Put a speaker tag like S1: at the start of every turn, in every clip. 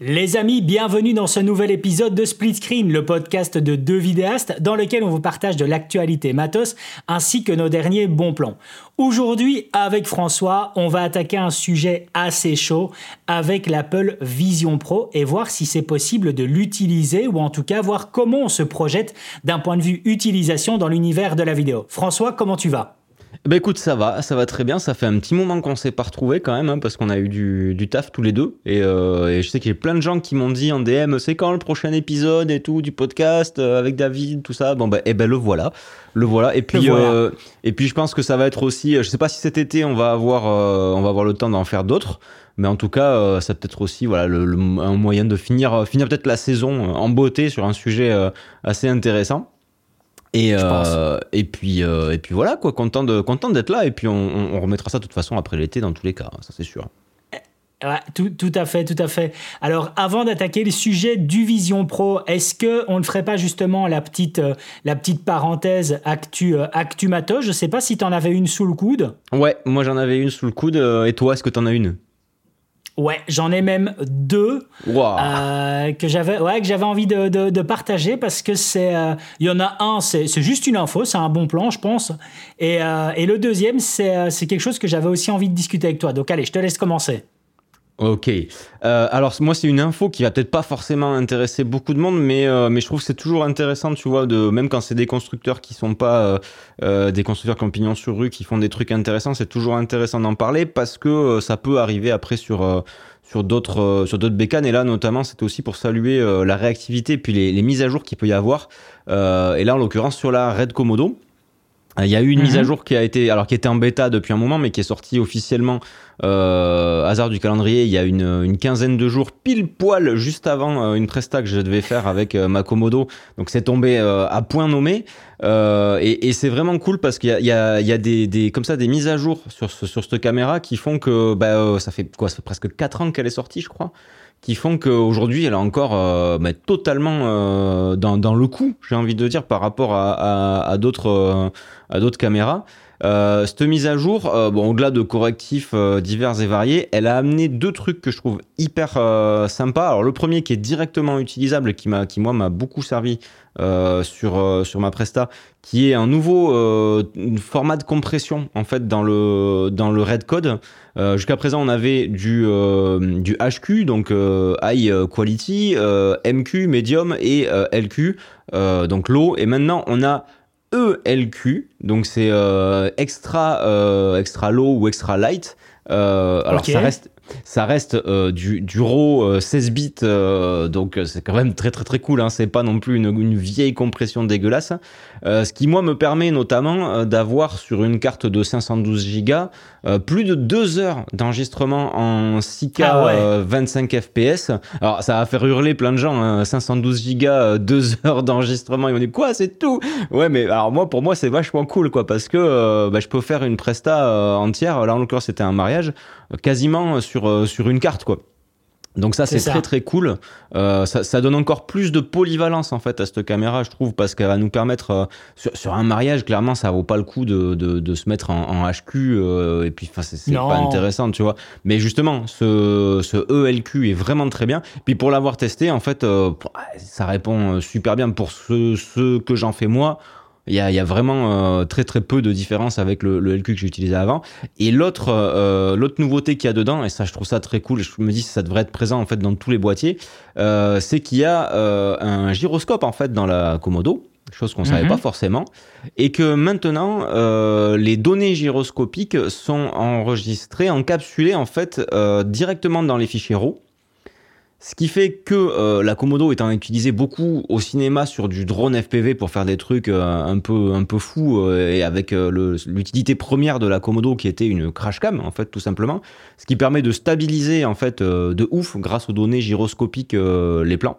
S1: Les amis, bienvenue dans ce nouvel épisode de Split Screen, le podcast de deux vidéastes dans lequel on vous partage de l'actualité matos ainsi que nos derniers bons plans. Aujourd'hui, avec François, on va attaquer un sujet assez chaud avec l'Apple Vision Pro et voir si c'est possible de l'utiliser ou en tout cas voir comment on se projette d'un point de vue utilisation dans l'univers de la vidéo. François, comment tu vas?
S2: Bah écoute, ça va, ça va très bien. Ça fait un petit moment qu'on s'est pas retrouvés quand même, hein, parce qu'on a eu du, du, taf tous les deux. Et, euh, et je sais qu'il y a plein de gens qui m'ont dit en DM, c'est quand le prochain épisode et tout du podcast euh, avec David, tout ça? Bon bah, et eh ben le voilà, le voilà. Et puis, Euh, et puis je pense que ça va être aussi, je sais pas si cet été on va avoir, euh, on va avoir le temps d'en faire d'autres. Mais en tout cas, euh, ça peut être aussi voilà le, le, un moyen de finir, finir peut-être la saison en beauté sur un sujet assez intéressant. Et, euh, et, puis, euh, et puis voilà, quoi, content, de, content d'être là. Et puis on, on, remettra ça de toute façon après l'été dans tous les cas, ça c'est sûr.
S1: Ouais, tout, tout, à fait, tout à fait. Alors, avant d'attaquer le sujet du Vision Pro, est-ce que on ne ferait pas justement la petite, euh, la petite parenthèse actu, euh, actu matos Je sais pas si tu en avais une sous le coude.
S2: Ouais, moi j'en avais une sous le coude. et toi, est-ce que tu en as une?
S1: Ouais, j'en ai même deux
S2: wow.
S1: euh, que j'avais, ouais, que j'avais envie de, de, de, partager parce que c'est, il euh, y en a un, c'est, juste une info, c'est un bon plan, je pense, et, euh, et le deuxième, c'est, c'est quelque chose que j'avais aussi envie de discuter avec toi. Donc allez, je te laisse commencer.
S2: Ok. Euh, alors moi c'est une info qui va peut-être pas forcément intéresser beaucoup de monde, mais euh, mais je trouve que c'est toujours intéressant, tu vois, de même quand c'est des constructeurs qui sont pas euh, des constructeurs qui pignon sur rue, qui font des trucs intéressants, c'est toujours intéressant d'en parler parce que ça peut arriver après sur sur d'autres sur d'autres bécanes et là notamment c'était aussi pour saluer la réactivité puis les, les mises à jour qu'il peut y avoir et là en l'occurrence sur la Red Komodo. Il y a eu une mmh. mise à jour qui a été, alors qui était en bêta depuis un moment, mais qui est sortie officiellement euh, hasard du calendrier. Il y a une, une, quinzaine de jours, pile poil juste avant euh, une presta que je devais faire avec euh, ma Komodo. Donc c'est tombé euh, à point nommé. et, et c'est vraiment cool parce qu'il y a, il y a, il y a des, des, comme ça des mises à jour sur ce, sur cette caméra qui font que bah, ça fait quoi, ça fait presque 4 ans qu'elle est sortie, je crois qui font qu'aujourd'hui elle est encore euh, bah, totalement euh, dans, le coup, j'ai envie de dire, par rapport à, euh, d'autres caméras. Cette mise à jour, au-delà de correctifs divers et variés, elle a amené deux trucs que je trouve hyper sympas. Alors le premier qui est directement utilisable, qui qui moi m'a beaucoup servi sur sur ma presta, qui est un nouveau format de compression en fait dans le dans le Red Code. Jusqu'à présent, on avait du du HQ, donc High Quality, MQ, Medium et LQ, donc low. Et maintenant, on a ELQ, donc c'est euh, extra, euh, extra low ou extra light. Euh, alors okay. ça reste, ça reste euh, du, du RAW 16 bits, euh, donc c'est quand même très très très cool. Hein. C'est pas non plus une, une vieille compression dégueulasse. Euh, ce qui moi me permet notamment d'avoir sur une carte de 512 Go plus de 2 heures d'enregistrement en 6K ah ouais. 25 FPS. Alors ça va faire hurler plein de gens. Hein. 512 Go, 2 heures d'enregistrement. Ils vont dire quoi C'est tout? Ouais, mais alors moi pour moi c'est vachement cool quoi parce que bah, je peux faire une presta entière. Là en l'occurrence c'était un mariage quasiment sur, euh, sur une carte, quoi. Donc ça c'est très très cool. Euh, ça, ça, donne encore plus de polyvalence en fait à cette caméra, je trouve, parce qu'elle va nous permettre euh, sur, sur, un mariage, clairement, ça vaut pas le coup de, de, de se mettre en, en HQ euh, et puis enfin c'est pas intéressant, tu vois. Mais justement, ce, ce ELQ est vraiment très bien. Puis pour l'avoir testé, en fait, euh, ça répond super bien pour ce, ce que j'en fais moi. Il y a, il y a vraiment euh, très très peu de différence avec le, le LQ que j'utilisais avant. Et l'autre euh, l'autre nouveauté qu'il y a dedans, et ça je trouve ça très cool, je me dis que ça devrait être présent en fait dans tous les boîtiers, euh, c'est qu'il y a euh, un gyroscope en fait dans la Komodo chose qu'on ne savait -hmm. pas forcément, et que maintenant euh, les données gyroscopiques sont enregistrées, encapsulées en fait euh, directement dans les fichiers RAW. Ce qui fait que euh, la Komodo étant utilisée beaucoup au cinéma sur du drone FPV pour faire des trucs euh, un peu un peu fous euh, et avec l'utilité première de la Komodo qui était une crash cam en fait tout simplement, ce qui permet de stabiliser en fait de ouf grâce aux données gyroscopiques les plans.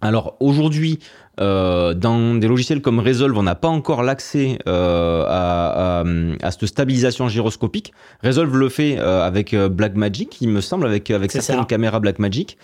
S2: Alors aujourd'hui, euh, dans des logiciels comme Resolve, on n'a pas encore l'accès euh, à, à, à, cette stabilisation gyroscopique. Resolve le fait euh, avec Blackmagic, il me semble, avec, avec certaines ça. caméras Blackmagic.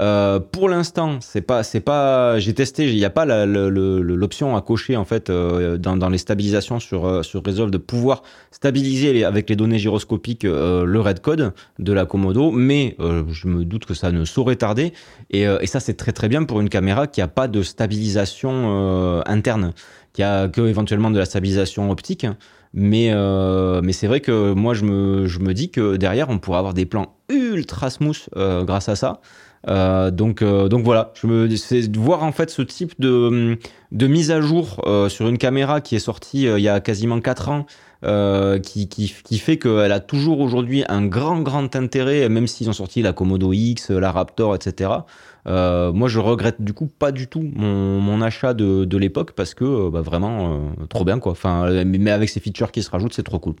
S2: Euh, pour l'instant, c'est pas, c'est pas, j'ai testé, il n'y a pas l'option à cocher en fait euh, dans, les stabilisations sur euh, sur Resolve de pouvoir stabiliser avec les données gyroscopiques le red code de la Komodo, mais je me doute que ça ne saurait tarder. Et, ça, c'est très très bien pour une caméra qui a pas de stabilisation interne, qui a que éventuellement de la stabilisation optique. Mais, c'est vrai que moi, je me, dis que derrière, on pourrait avoir des plans ultra smooth grâce à ça. Euh, donc, euh, donc voilà, je me, c'est de voir en fait ce type de, de mise à jour euh, sur une caméra qui est sortie il y a quasiment 4 ans, qui, qui, qui fait qu'elle a toujours aujourd'hui un grand, grand intérêt, même s'ils ont sorti la Komodo X, la Raptor, etc. Euh, moi, je regrette du coup pas du tout mon, achat de, l'époque parce que euh, bah, vraiment euh, trop bien quoi. Enfin, mais avec ces features qui se rajoutent, c'est trop cool.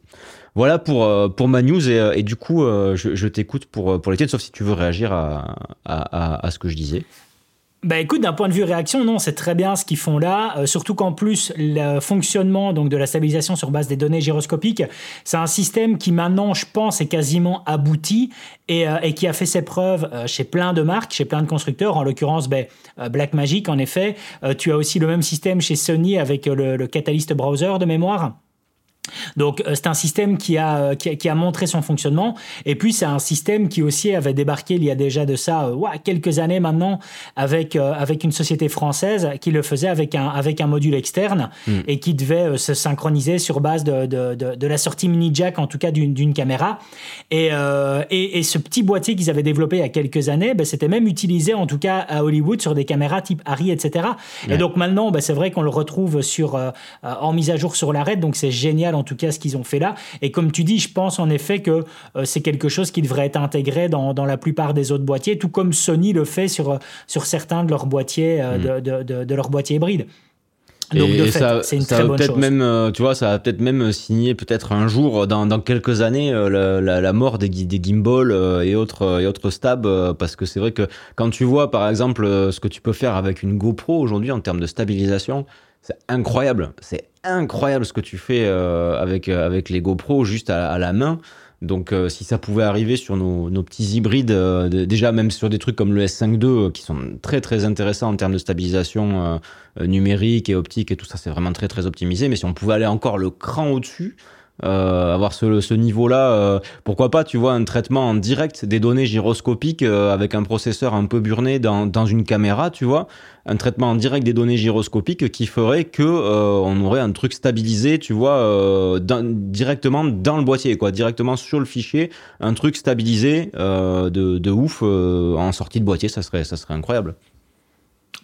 S2: Voilà pour pour ma news et, du coup, je, t'écoute pour pour les tiennes, sauf si tu veux réagir à, à ce que je disais.
S1: Bah écoute, d'un point de vue réaction, non, c'est très bien ce qu'ils font là, euh, surtout qu'en plus le fonctionnement donc de la stabilisation sur base des données gyroscopiques, c'est un système qui maintenant, je pense, est quasiment abouti et, euh, et qui a fait ses preuves euh, chez plein de marques, chez plein de constructeurs, en l'occurrence ben, Blackmagic en effet. tu as aussi le même système chez Sony avec le, le Catalyst Browser de mémoire. Donc euh, c'est un système qui a, euh, qui a, montré son fonctionnement et puis c'est un système qui aussi avait débarqué il y a déjà de ça euh, quelques années maintenant avec, avec une société française qui le faisait avec un, avec un module externe hmm. et qui devait se synchroniser sur base de, de, de, la sortie mini jack en tout cas d'une caméra et, et, et, ce petit boîtier qu'ils avaient développé il y a quelques années ben, c'était même utilisé en tout cas à Hollywood sur des caméras type Harry etc. Et donc maintenant ben, c'est vrai qu'on le retrouve sur, en mise à jour sur l'arrêt donc c'est génial en tout cas ce qu'ils ont fait là. Et comme tu dis, je pense en effet que euh, c'est quelque chose qui devrait être intégré dans, dans, la plupart des autres boîtiers, tout comme Sony le fait sur, sur certains de leurs boîtiers, euh, mm. de, de, de, leurs boîtiers hybrides.
S2: Donc de fait, c'est une très bonne chose. Même, euh, tu vois, ça va peut-être même signer peut-être un jour, dans, dans quelques années, la, la, mort des, des gimbals et autres et autres stabs, parce que c'est vrai que quand tu vois, par exemple, ce que tu peux faire avec une GoPro aujourd'hui en termes de stabilisation, c'est incroyable. C'est incroyable ce que tu fais euh, avec, euh, avec les GoPro juste à, la main. Donc euh, si ça pouvait arriver sur nos, nos petits hybrides, déjà même sur des trucs comme le S5 II qui sont très très intéressants en termes de stabilisation numérique et optique et tout ça, c'est vraiment très très optimisé. Mais si on pouvait aller encore le cran au-dessus, euh, avoir ce, niveau-là, euh, pourquoi pas, tu vois, un traitement en direct des données gyroscopiques euh, avec un processeur un peu burné dans, dans une caméra, tu vois, un traitement en direct des données gyroscopiques qui ferait que on aurait un truc stabilisé, tu vois, directement dans le boîtier, quoi, directement sur le fichier, un truc stabilisé de, de ouf en sortie de boîtier, ça serait, ça serait incroyable.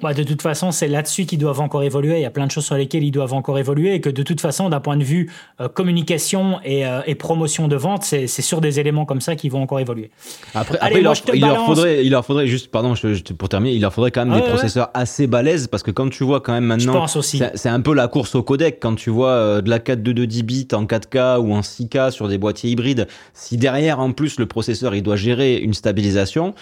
S1: Bah, de toute façon, c'est là-dessus qu'ils doivent encore évoluer. Il y a plein de choses sur lesquelles ils doivent encore évoluer et que de toute façon, d'un point de vue euh, communication et, euh, et, promotion de vente, c'est sur des éléments comme ça qu'ils vont encore évoluer.
S2: Après, il, leur, faudrait, il leur faudrait juste, pardon, pour terminer, il leur faudrait quand même des processeurs assez balèzes parce que quand tu vois quand même maintenant, c'est un peu la course au codec quand tu vois euh, de la 42210 bits en 4K ou en 6K sur des boîtiers hybrides. Si derrière en plus le processeur il doit gérer une stabilisation,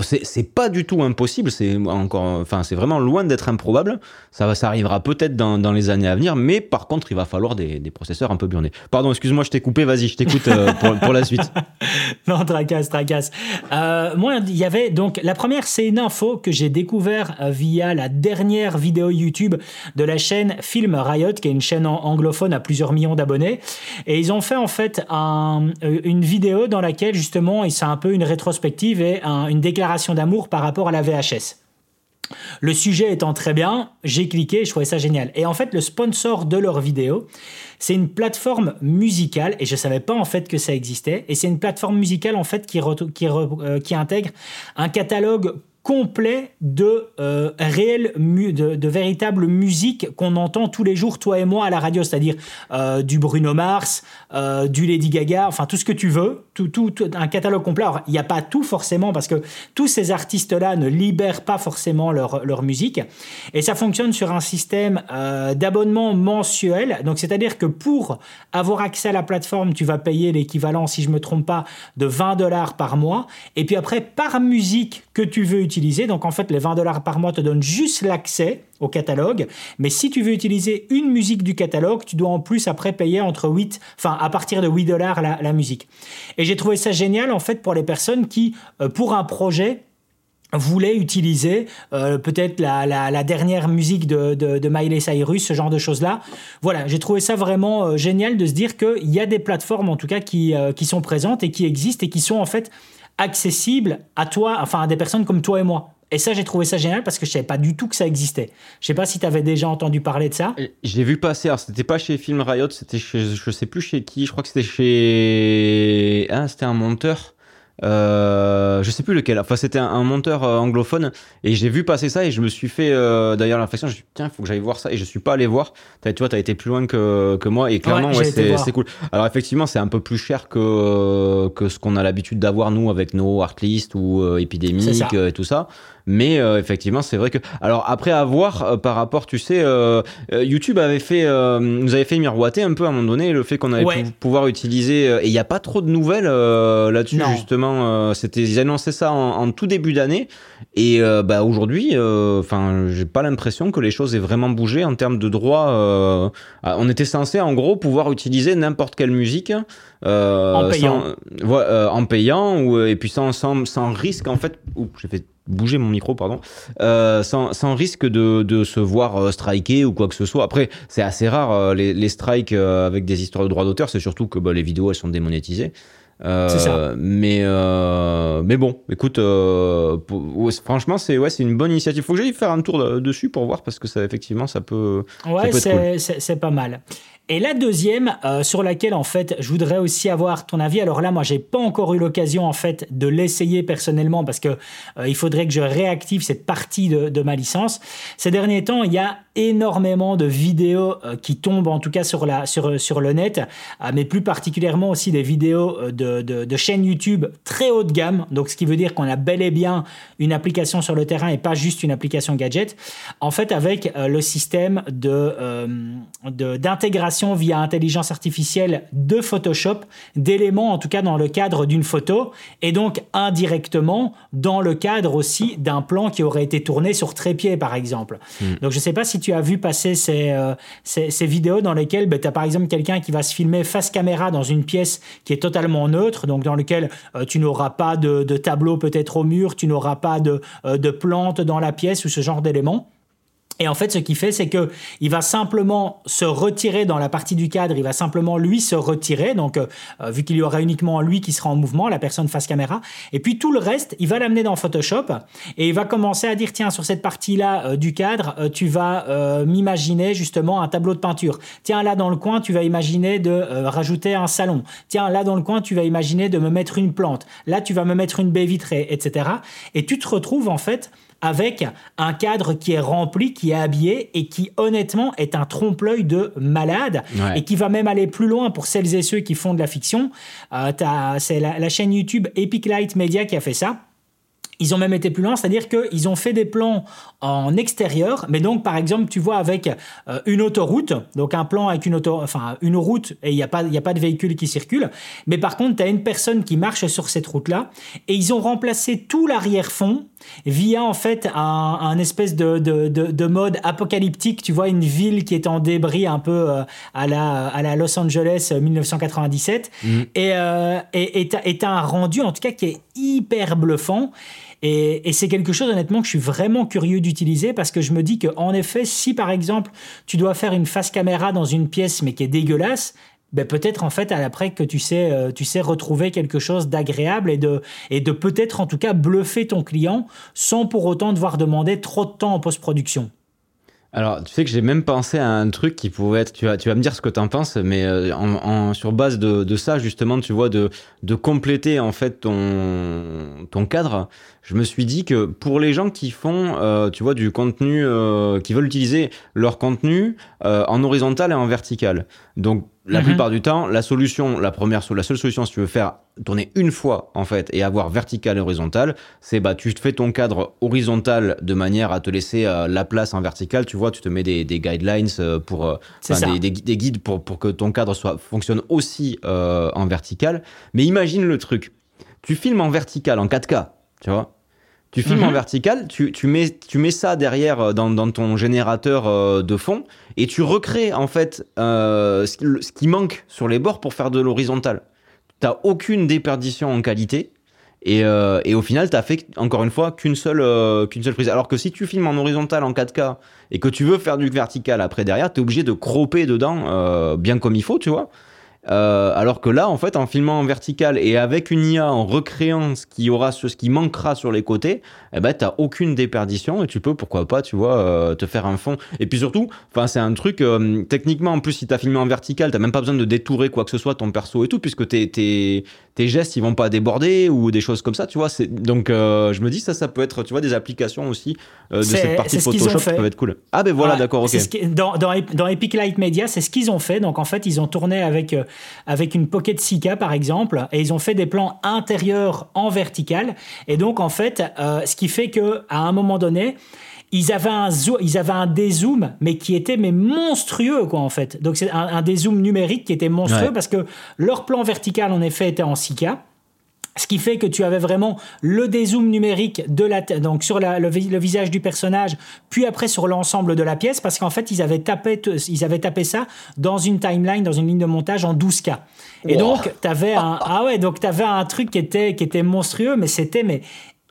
S2: c'est pas du tout impossible. C'est encore, enfin c'est vraiment loin d'être improbable. Ça, arrivera peut-être dans, les années à venir, mais par contre, il va falloir des, processeurs un peu burnés. Pardon, excuse-moi, je t'ai coupé, vas-y, je t'écoute euh, pour, la suite.
S1: non, tracasse, tracasse. Euh, moi, il y avait donc la première, c'est une info que j'ai découvert euh, via la dernière vidéo YouTube de la chaîne Film Riot, qui est une chaîne anglophone à plusieurs millions d'abonnés. Et ils ont fait en fait un, une vidéo dans laquelle justement, c'est un peu une rétrospective et une déclaration d'amour par rapport à la VHS. Le sujet étant très bien, j'ai cliqué, je trouvais ça génial. Et en fait, le sponsor de leur vidéo, c'est une plateforme musicale, et je savais pas en fait que ça existait. Et c'est une plateforme musicale en fait qui, qui, euh, qui intègre un catalogue complet de euh, de, de, véritable musique qu'on entend tous les jours toi et moi à la radio. C'est-à-dire euh, du Bruno Mars euh, du Lady Gaga enfin tout ce que tu veux tout, tout, un catalogue complet. Alors il n'y a pas tout forcément parce que tous ces artistes là ne libèrent pas forcément leur, leur musique. Et ça fonctionne sur un système euh, d'abonnement mensuel. Donc c'est-à-dire que pour avoir accès à la plateforme tu vas payer l'équivalent si je me trompe pas de 20 dollars par mois. Et puis après par musique que tu veux utiliser donc en fait, les 20 dollars par mois te donnent juste l'accès au catalogue. Mais si tu veux utiliser une musique du catalogue, tu dois en plus après payer entre 8, enfin à partir de 8 dollars la, musique. Et j'ai trouvé ça génial en fait pour les personnes qui, euh, pour un projet, voulait utiliser euh, peut-être la, la, dernière musique de, de, de, Miley Cyrus, ce genre de choses-là. Voilà, j'ai trouvé ça vraiment euh, génial de se dire qu'il y a des plateformes en tout cas qui, qui sont présentes et qui existent et qui sont en fait accessibles à toi, enfin à des personnes comme toi et moi. Et ça, j'ai trouvé ça génial parce que je savais pas du tout que ça existait. Je sais pas si tu avais déjà entendu parler de ça.
S2: J'ai vu passer, alors c'était pas chez Film Riot, c'était chez, je sais plus chez qui, je crois que c'était chez... Ah, c'était un monteur. Euh, je sais plus lequel. Enfin, c'était un, monteur euh, anglophone et j'ai vu passer ça et je me suis fait euh, d'ailleurs l'impression. Je me suis dit, tiens, faut que j'aille voir ça et je suis pas allé voir. As, tu vois, t'as été plus loin que, que moi et clairement, ouais, c'est cool. Alors effectivement, c'est un peu plus cher que que ce qu'on a l'habitude d'avoir nous avec nos Artlist ou euh, Épidémique et tout ça. Mais euh, effectivement, c'est vrai que. Alors après avoir euh, par rapport, tu sais, euh, YouTube avait fait, nous avait fait miroiter un peu à un moment donné le fait qu'on allait pouvoir utiliser. et il n'y a pas trop de nouvelles là-dessus justement. C'était ils annonçaient ça en, tout début d'année. Et bah aujourd'hui, enfin, j'ai pas l'impression que les choses aient vraiment bougé en termes de droits. on était censé en gros pouvoir utiliser n'importe quelle musique.
S1: en payant,
S2: en payant ou et puis sans, sans, sans risque en fait. Oups, j'ai fait bouger mon micro, pardon, euh, sans, sans, risque de, de se voir euh, striker ou quoi que ce soit. Après, c'est assez rare euh, les, les strikes euh, avec des histoires de droits d'auteur, c'est surtout que bah, les vidéos elles sont démonétisées. Euh, ça. Mais mais bon, écoute, franchement c'est ouais c'est une bonne initiative. Faut que j'aille faire un tour dessus pour voir parce que ça effectivement ça peut.
S1: Ouais, c'est cool. pas mal. Et la deuxième, euh, sur laquelle en fait je voudrais aussi avoir ton avis. Alors là, moi, j'ai pas encore eu l'occasion en fait de l'essayer personnellement parce que euh, il faudrait que je réactive cette partie de, ma licence. Ces derniers temps, il y a énormément de vidéos euh, qui tombent en tout cas sur le net, mais plus particulièrement aussi des vidéos de, de, chaînes YouTube très haut de gamme. Donc, ce qui veut dire qu'on a bel et bien une application sur le terrain et pas juste une application gadget. En fait, avec le système d'intégration via intelligence artificielle de Photoshop d'éléments, en tout cas dans le cadre d'une photo, et donc indirectement dans le cadre aussi d'un plan qui aurait été tourné sur trépied, par exemple. Hmm. Donc je ne sais pas si tu as vu passer ces, euh, ces, vidéos dans lesquelles ben, tu as par exemple quelqu'un qui va se filmer face caméra dans une pièce qui est totalement neutre, donc dans lequel euh, tu n'auras pas de, tableau peut-être au mur, tu n'auras pas de, euh, de plantes dans la pièce ou ce genre d'éléments. Et en fait, ce qu'il fait, c'est que il va simplement se retirer dans la partie du cadre. Il va simplement lui se retirer. Donc, euh, euh, vu qu'il y aura uniquement lui qui sera en mouvement, la personne face caméra. Et puis tout le reste, il va l'amener dans Photoshop et il va commencer à dire tiens sur cette partie-là euh, du cadre, tu vas m'imaginer justement un tableau de peinture. Tiens là dans le coin, tu vas imaginer de rajouter un salon. Tiens là dans le coin, tu vas imaginer de me mettre une plante. Là, tu vas me mettre une baie vitrée, etc. Et tu te retrouves en fait avec un cadre qui est rempli, qui est habillé et qui honnêtement est un trompe-l'œil de malade et qui va même aller plus loin pour celles et ceux qui font de la fiction. Euh, c'est la, la, chaîne YouTube Epic Light Media qui a fait ça. Ils ont même été plus loin, c'est-à-dire qu'ils ont fait des plans en extérieur, mais donc par exemple, tu vois avec euh, une autoroute, donc un plan avec une auto, enfin une route et il n'y a pas il a pas de véhicule qui circule, mais par contre, tu as une personne qui marche sur cette route-là et ils ont remplacé tout l'arrière-fond via en fait un, espèce de, de, de, mode apocalyptique, tu vois une ville qui est en débris un peu euh, à la à la Los Angeles 1997 euh, mmh. et et et t'as un rendu en tout cas qui est hyper bluffant. Et, c'est quelque chose honnêtement que je suis vraiment curieux d'utiliser parce que je me dis qu'en effet, si par exemple tu dois faire une face caméra dans une pièce mais qui est dégueulasse, ben peut-être en fait à l'après que tu sais, euh, tu sais retrouver quelque chose d'agréable et de, peut-être en tout cas bluffer ton client sans pour autant devoir demander trop de temps en post-production.
S2: Alors, tu sais que j'ai même pensé à un truc qui pouvait être, tu vas, me dire ce que tu en penses, mais euh, sur base de, ça, justement, tu vois, de, compléter en fait ton cadre, je me suis dit que pour les gens qui font, euh, tu vois, du contenu, euh, qui veulent utiliser leur contenu en horizontal et en vertical. Donc, la mhm. plupart du temps, la solution, la première, la seule solution si tu veux faire tourner une fois en fait et avoir vertical et horizontal, c'est bah tu fais ton cadre horizontal de manière à te laisser euh, la place en vertical. Tu vois, tu te mets des, des guidelines euh, pour euh, des, des, guides pour, pour que ton cadre soit fonctionne aussi en vertical. Mais imagine le truc, tu filmes en vertical en 4K, tu vois. Tu filmes en mhm. vertical, tu, tu, mets, tu mets ça derrière dans, dans ton générateur de fond et tu recrées en fait euh, ce, qui manque sur les bords pour faire de l'horizontal. T'as aucune déperdition en qualité Et, euh, et au final, tu fait encore une fois qu'une seule, euh, qu'une seule prise. Alors que si tu filmes en horizontal en 4K et que tu veux faire du vertical après derrière, tu es obligé de cropper dedans euh, bien comme il faut, tu vois. Euh, alors que là, en fait, en filmant en vertical et avec une IA, en recréant ce qui aura, ce, qui manquera sur les côtés, eh ben, t'as aucune déperdition et tu peux, pourquoi pas, tu vois, euh, te faire un fond. Et puis surtout, enfin, c'est un truc, euh, techniquement, en plus, si t'as filmé en vertical, t'as même pas besoin de détourer quoi que ce soit ton perso et tout, puisque tes, tes gestes, ils vont pas déborder ou des choses comme ça, tu vois. C'est, donc, euh, je me dis, ça, ça peut être, tu vois, des applications aussi euh, de cette partie Photoshop qui peuvent être cool. Ah, ben voilà,
S1: Ouais,
S2: d'accord, ok.
S1: c'est ce qui- dans, dans, dans Epic Light Media, c'est ce qu'ils ont fait. Donc en fait, ils ont tourné avec, euh, avec une Pocket 6K par exemple, et ils ont fait des plans intérieurs en vertical. Et donc en fait, ce qui fait que à un moment donné, ils avaient un ils avaient un dézoom, mais qui était mais monstrueux quoi en fait. Donc c'est un, un dézoom numérique qui était monstrueux
S2: Ouais.
S1: parce que leur plan vertical en effet était en 6K. Ce qui fait que tu avais vraiment le dézoom numérique de la donc sur la- le, vi- le visage du personnage, puis après sur l'ensemble de la pièce, parce qu'en fait ils avaient tapé ils avaient tapé ça dans une timeline, dans une ligne de montage en 12K. Et
S2: Wow.
S1: donc t'avais un ah ouais donc t'avais un truc qui était qui était monstrueux, mais c'était mais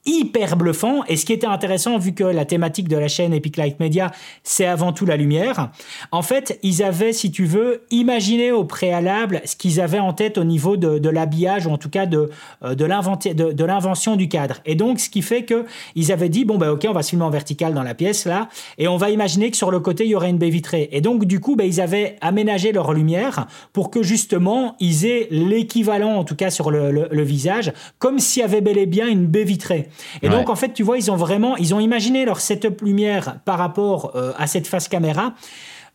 S1: hyper bluffant. Et ce qui était intéressant, vu que la thématique de la chaîne Epic Light Media, c'est avant tout la lumière, en fait, ils avaient, si tu veux, imaginé au préalable ce qu'ils avaient en tête au niveau de, de l'habillage, ou en tout cas de, euh, de, l'inventi- de, de l'invention du cadre. Et donc, ce qui fait que ils avaient dit, bon, ben, ok, on va se filmer en vertical dans la pièce, là, et on va imaginer que sur le côté, il y aurait une baie vitrée. Et donc, du coup, ben, ils avaient aménagé leur lumière pour que, justement, ils aient l'équivalent, en tout cas sur le, le- le visage, comme s'il y avait bel et bien une baie vitrée. Et
S2: Ouais.
S1: donc, en fait, tu vois, ils ont vraiment, ils ont imaginé leur setup lumière par rapport euh, à cette face caméra.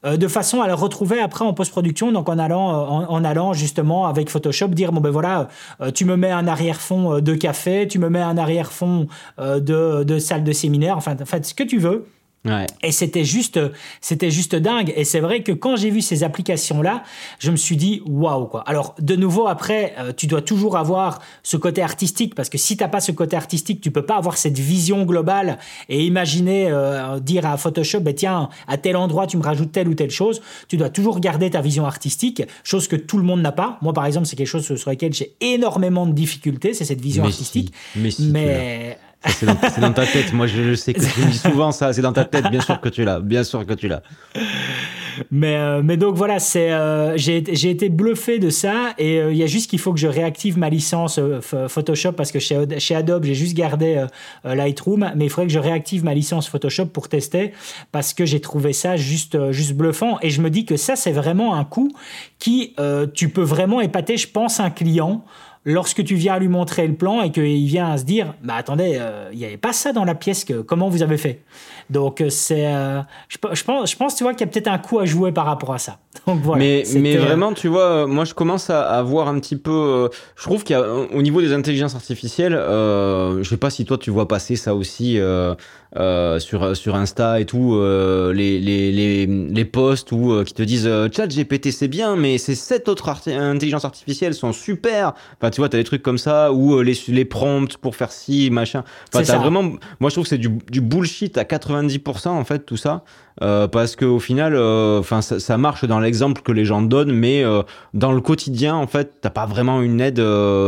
S1: euh, de façon à le retrouver après en post-production, donc en allant, euh, en, en allant justement avec Photoshop dire bon ben voilà, euh, tu me mets un arrière-fond de café, tu me mets un arrière-fond de, de salle de séminaire, enfin, en fait, ce que tu veux.
S2: Ouais.
S1: Et c'était juste, c'était juste dingue. Et c'est vrai que quand j'ai vu ces applications-là, je me suis dit waouh quoi. Alors de nouveau après, euh, tu dois toujours avoir ce côté artistique parce que si t'as pas ce côté artistique, tu peux pas avoir cette vision globale et imaginer euh, dire à Photoshop, ben tiens, à tel endroit tu me rajoutes telle ou telle chose. Tu dois toujours garder ta vision artistique, chose que tout le monde n'a pas. Moi par exemple, c'est quelque chose sur lequel j'ai énormément de difficultés, c'est cette vision
S2: Mais
S1: artistique.
S2: si, mais si, C'est dans, ta tête. Moi, je le sais que tu dis souvent ça. C'est dans ta tête. Bien sûr que tu l'as. Bien sûr que tu l'as.
S1: Mais, euh, mais donc voilà, c'est, euh, j'ai, été bluffé de ça et euh, il y a juste qu'il faut que je réactive ma licence Ph- Photoshop parce que chez, Adobe, j'ai juste gardé Lightroom, mais il faudrait que je réactive ma licence Photoshop pour tester parce que j'ai trouvé ça juste, juste bluffant et je me dis que ça, c'est vraiment un coup qui, tu peux vraiment épater, je pense, un client lorsque tu viens lui montrer le plan et qu'il vient à se dire bah attendez euh, il n'y avait pas ça dans la pièce que comment vous avez fait? Donc euh, c'est euh, je, pe- je pense je pense tu vois qu'il y a peut-être un coup à jouer par rapport à ça donc voilà
S2: mais, mais
S1: euh,
S2: vraiment, tu vois, moi je commence à, à voir un petit peu. euh, je trouve qu'il y a, euh, au niveau des intelligences artificielles, euh, je sais pas si toi tu vois passer ça aussi sur, sur Insta et tout, les, les, les, les posts où, qui te disent Chat GPT c'est bien, mais ces sept autres arti- intelligences artificielles sont super. Enfin, tu vois, t'as des trucs comme ça, ou euh, les, les prompts pour faire ci, machin. Enfin,
S1: ça.
S2: vraiment. Moi je trouve que c'est du, du bullshit à 90% en fait, tout ça. Euh, parce qu'au final, euh, enfin, ça, ça marche dans l'exemple que les gens donnent, mais euh, dans le quotidien, en fait, t'as pas vraiment une aide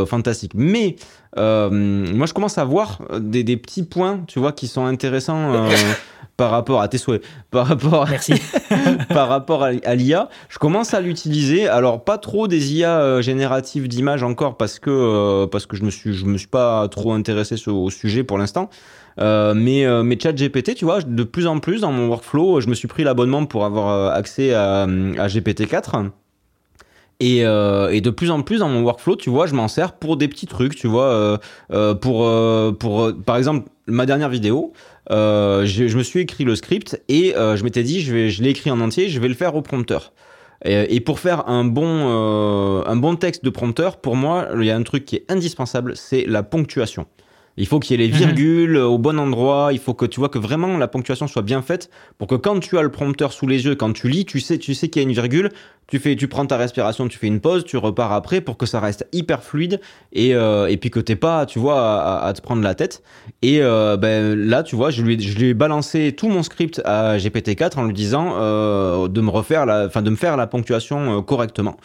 S2: fantastique. Mais moi, je commence à voir des, des petits points, tu vois, qui sont intéressants par rapport à tes souhaits, par rapport
S1: merci
S2: par rapport à, à l'IA, je commence à l'utiliser. Alors pas trop des IA génératives d'images encore parce que euh, parce que je me suis je me suis pas trop intéressé au sujet pour l'instant. Euh, mais euh, mais ChatGPT, tu vois, de plus en plus dans mon workflow, je me suis pris l'abonnement pour avoir euh, accès à, à GPT-4. Et, euh, et de plus en plus dans mon workflow, tu vois, je m'en sers pour des petits trucs, tu vois, euh, euh, pour, euh, pour, par exemple, ma dernière vidéo, je, je me suis écrit le script et je m'étais dit, je, vais, je l'ai écrit en entier, je vais le faire au prompteur. Et, et pour faire un bon, un bon texte de prompteur, pour moi, il y a un truc qui est indispensable, c'est la ponctuation. Il faut qu'il y ait les
S1: Mhm.
S2: virgules au bon endroit. Il faut que tu vois que vraiment la ponctuation soit bien faite pour que quand tu as le prompteur sous les yeux, quand tu lis, tu sais, tu sais qu'il y a une virgule. Tu fais, tu prends ta respiration, tu fais une pause, tu repars après pour que ça reste hyper fluide et, euh, et puis que t'aies pas, tu vois, à, à te prendre la tête. Et euh, ben là, tu vois, je lui, ai- je lui ai balancé tout mon script à GPT-4 en lui disant euh, de me refaire la, enfin de me faire la ponctuation euh, correctement.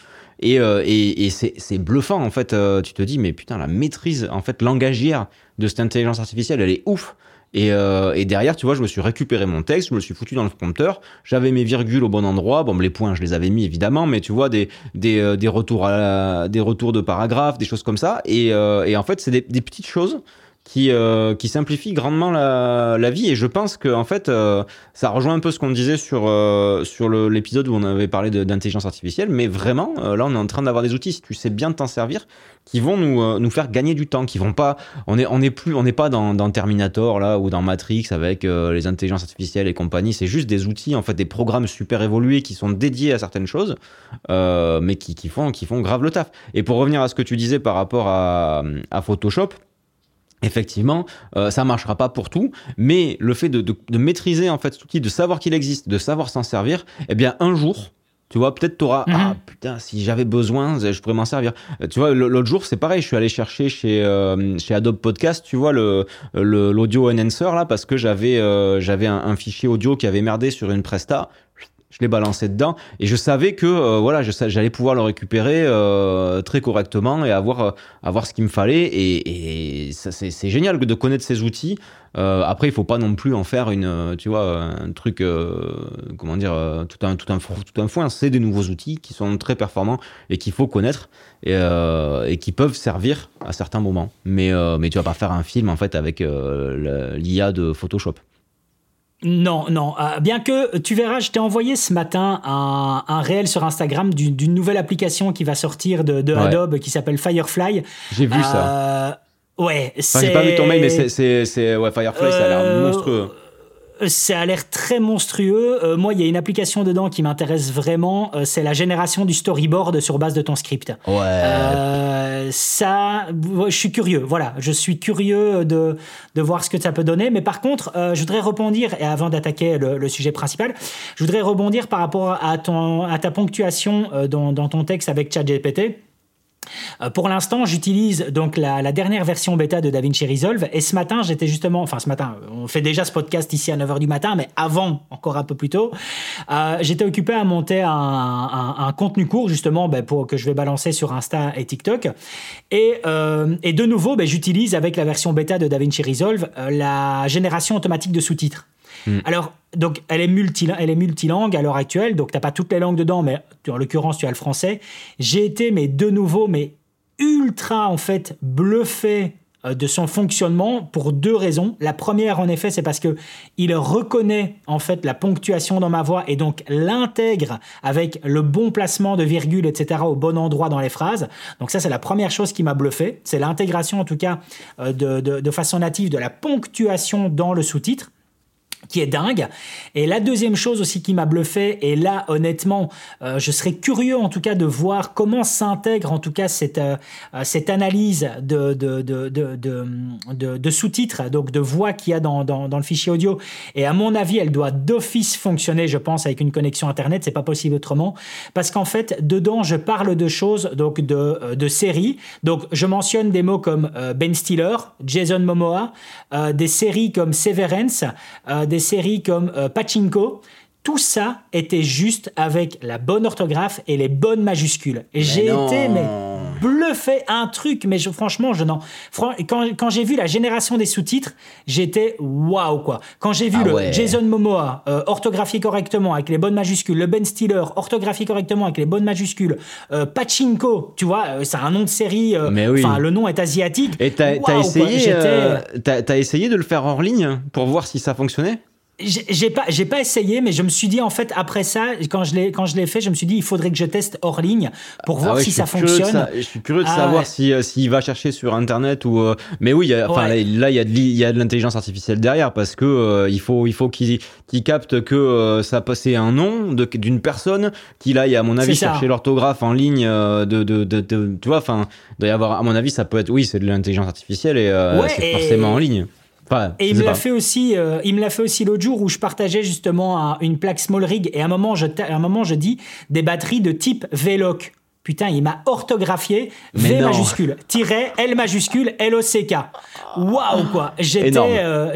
S2: Et, et, c'est bluffant, en fait. tu te dis, mais putain, la maîtrise, en fait, langagière de cette intelligence artificielle, elle est ouf. Et, euh, et, derrière, tu vois, je me suis récupéré mon texte, je me suis foutu dans le prompteur, j'avais mes virgules au bon endroit, bon, les points, je les avais mis évidemment, mais tu vois, des, des, euh, des retours, des retours de paragraphes, des choses comme ça. Et, euh, et en fait, c'est des, petites choses qui, euh, qui simplifie grandement la, la, vie. Et je pense que en fait, euh, ça rejoint un peu ce qu'on disait sur, euh, sur l'épisode où on avait parlé d'intelligence artificielle. Mais vraiment, là, on est en train d'avoir des outils, si tu sais bien t'en servir, qui vont nous, nous faire gagner du temps, qui vont pas. On est, on est plus, on n'est pas dans, dans, Terminator là ou dans Matrix avec les intelligences artificielles et compagnie. C'est juste des outils, en fait, des programmes super évolués qui sont dédiés à certaines choses, mais qui, qui, font, qui font grave le taf. Et pour revenir à ce que tu disais par rapport à, à Photoshop. Effectivement, euh, ça marchera pas pour tout, mais le fait de, de, de maîtriser en fait cet outil, de savoir qu'il existe, de savoir s'en servir, eh bien un jour, tu vois, peut-être tu auras, ah mhm. putain, si j'avais besoin, je pourrais m'en servir. Euh, tu vois, l'autre jour, c'est pareil, je suis allé chercher chez, euh, chez Adobe Podcast, tu vois, le, l'audio enhancer là, parce que j'avais, euh, j'avais un, un, fichier audio qui avait merdé sur une Presta je l'ai balancé dedans. Et je savais que euh, voilà j'allais pouvoir le récupérer euh, très correctement et avoir euh, avoir ce qu'il me fallait. Et, c'est génial de connaître ces outils. Après il faut pas non plus en faire une tu vois un truc comment dire tout un tout un tout un foin. C'est des nouveaux outils qui sont très performants et qu'il faut connaître et, et, qui peuvent servir à certains moments. Mais mais tu vas pas faire un film en fait avec l'IA de Photoshop
S1: non, non. Euh, bien que tu verras, je t'ai envoyé ce matin un, un réel sur Instagram d'une nouvelle application qui va sortir de, de Adobe qui s'appelle Firefly.
S2: J'ai vu ça.
S1: Euh, ouais,
S2: enfin, J'ai pas vu ton mail, mais c'est ouais, Firefly, ça a l'air euh, monstrueux
S1: ça a l'air très monstrueux. Euh, moi, il y a une application dedans qui m'intéresse vraiment. Euh, c'est la génération du storyboard sur base de ton script.
S2: Ouais.
S1: Euh, ça, je suis curieux. Voilà, je suis curieux de, de voir ce que ça peut donner. Mais par contre, je voudrais rebondir, et avant d'attaquer le, sujet principal, je voudrais rebondir par rapport à, ton, à ta ponctuation dans, dans ton texte avec ChatGPT. Euh, pour l'instant, j'utilise donc la, dernière version bêta de DaVinci Resolve et ce matin, j'étais justement, enfin ce matin, on fait déjà ce podcast ici à 9h du matin, mais avant, encore un peu plus tôt, euh, j'étais occupé à monter un, contenu court justement ben, pour que je vais balancer sur Insta et TikTok. Et, euh, de nouveau, ben, j'utilise avec la version bêta de DaVinci Resolve la génération automatique de sous-titres. Hmm. Alors, donc, elle est, multi, elle est à l'heure actuelle, donc tu n'as pas toutes les langues dedans, mais en l'occurrence, tu as le français. J'ai été, mais de nouveau, mais ultra, en fait, bluffé euh, de son fonctionnement pour deux raisons. La première, en effet, c'est parce que il reconnaît en fait la ponctuation dans ma voix et donc l'intègre avec le bon placement de virgule, etc. au bon endroit dans les phrases. Donc ça, c'est la première chose qui m'a bluffé. C'est l'intégration, en tout cas, euh, de, de façon native de la ponctuation dans le sous-titre qui est dingue. Et la deuxième chose aussi qui m'a bluffé, et là honnêtement, euh, je serais curieux en tout cas de voir comment s'intègre en tout cas cette, euh, euh, cette analyse de, de, de, de, sous-titres, donc de voix qu'il y a dans, dans, le fichier audio. Et à mon avis, elle doit d'office fonctionner, je pense, avec une connexion Internet, c'est pas possible autrement, parce qu'en fait, dedans, je parle de choses, donc de, de séries. Donc je mentionne des mots comme Ben Stiller, Jason Momoa, des séries comme Severance, des séries comme euh, Pachinko, tout ça était juste avec la bonne orthographe et les bonnes majuscules. Et j'ai été mais bluffé un truc, mais je, franchement, je n'en. Quand, quand j'ai vu la génération des sous-titres, j'étais waouh quoi. Quand j'ai vu ah le Jason Momoa euh, orthographié correctement avec les bonnes majuscules, le Ben Stiller orthographié correctement avec les bonnes majuscules, euh, Pachinko, tu vois, c'est un nom de série. mais oui. le nom est asiatique.
S2: Et t'as essayé, as essayé de le faire hors ligne pour voir si ça fonctionnait?
S1: J'ai pas j'ai pas essayé mais je me suis dit en fait après ça quand je l'ai quand je l'ai fait je me suis dit il faudrait que je teste hors ligne pour ah voir si ça fonctionne.
S2: je suis curieux de ah savoir si euh, s'il va chercher sur internet ou euh, mais oui enfin là il y a de il y a de l'intelligence artificielle derrière parce que euh, il faut il faut qu'il qu'il capte que ça passait un nom d'une personne qu'il aille à mon avis chercher l'orthographe en ligne de, de, de, tu vois enfin doit y avoir à mon avis ça peut être oui c'est de l'intelligence artificielle et c'est forcément en ligne
S1: et il me l'a fait aussi, euh, il me l'a fait aussi l'autre jour où je partageais justement une plaque small rig et à un moment je, à un moment je dis des batteries de type VLOC. Putain, il m'a orthographié V majuscule, tiret L majuscule, L-O-C-K. Waouh, quoi. J'étais, euh,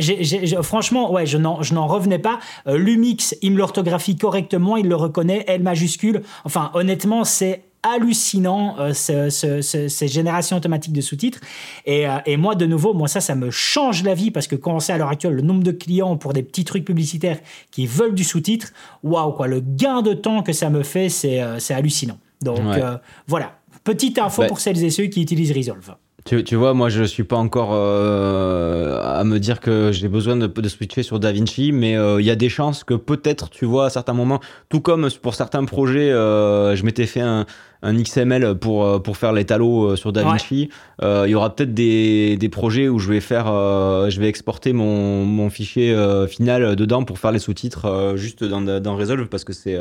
S1: franchement, ouais, je n'en, je n'en revenais pas. Euh, Lumix, il me l'orthographie correctement, il le reconnaît, L majuscule. Enfin, honnêtement, c'est hallucinant euh, ces générations automatiques de sous-titres. Et, euh, et, moi, de nouveau, moi ça, ça me change la vie parce que quand on sait à l'heure actuelle le nombre de clients pour des petits trucs publicitaires qui veulent du sous-titre, waouh quoi, le gain de temps que ça me fait, c'est hallucinant. Donc voilà, petite info bah pour celles et ceux qui utilisent Resolve.
S2: Tu, vois, moi, je suis pas encore euh, à me dire que j'ai besoin de, de, switcher sur DaVinci, mais euh, il y a des chances que peut-être, tu vois, à certains moments, tout comme pour certains projets, euh, je m'étais fait un, un, XML pour, pour faire les talos sur DaVinci. Il y aura peut-être des, des, projets où je vais faire, je vais exporter mon, mon fichier final dedans pour faire les sous-titres juste dans, dans Resolve parce que c'est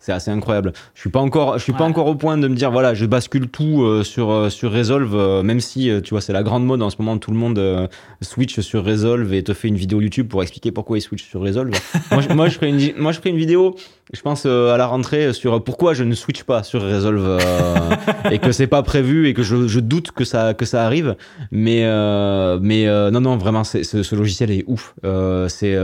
S2: c'est assez incroyable. Je suis pas encore, je suis pas encore au point de me dire voilà, je bascule tout euh, sur euh, sur Resolve, euh, même si tu vois c'est la grande mode en ce moment, tout le monde switch sur Resolve et te fait une vidéo YouTube pour expliquer pourquoi il switch sur Resolve. moi, je, moi, je ferai une, moi je ferai une vidéo je pense à la rentrée sur pourquoi je ne switch pas sur Resolve et que c'est pas prévu et que je, je, doute que ça que ça arrive mais mais non non vraiment c'est, ce logiciel est ouf c'est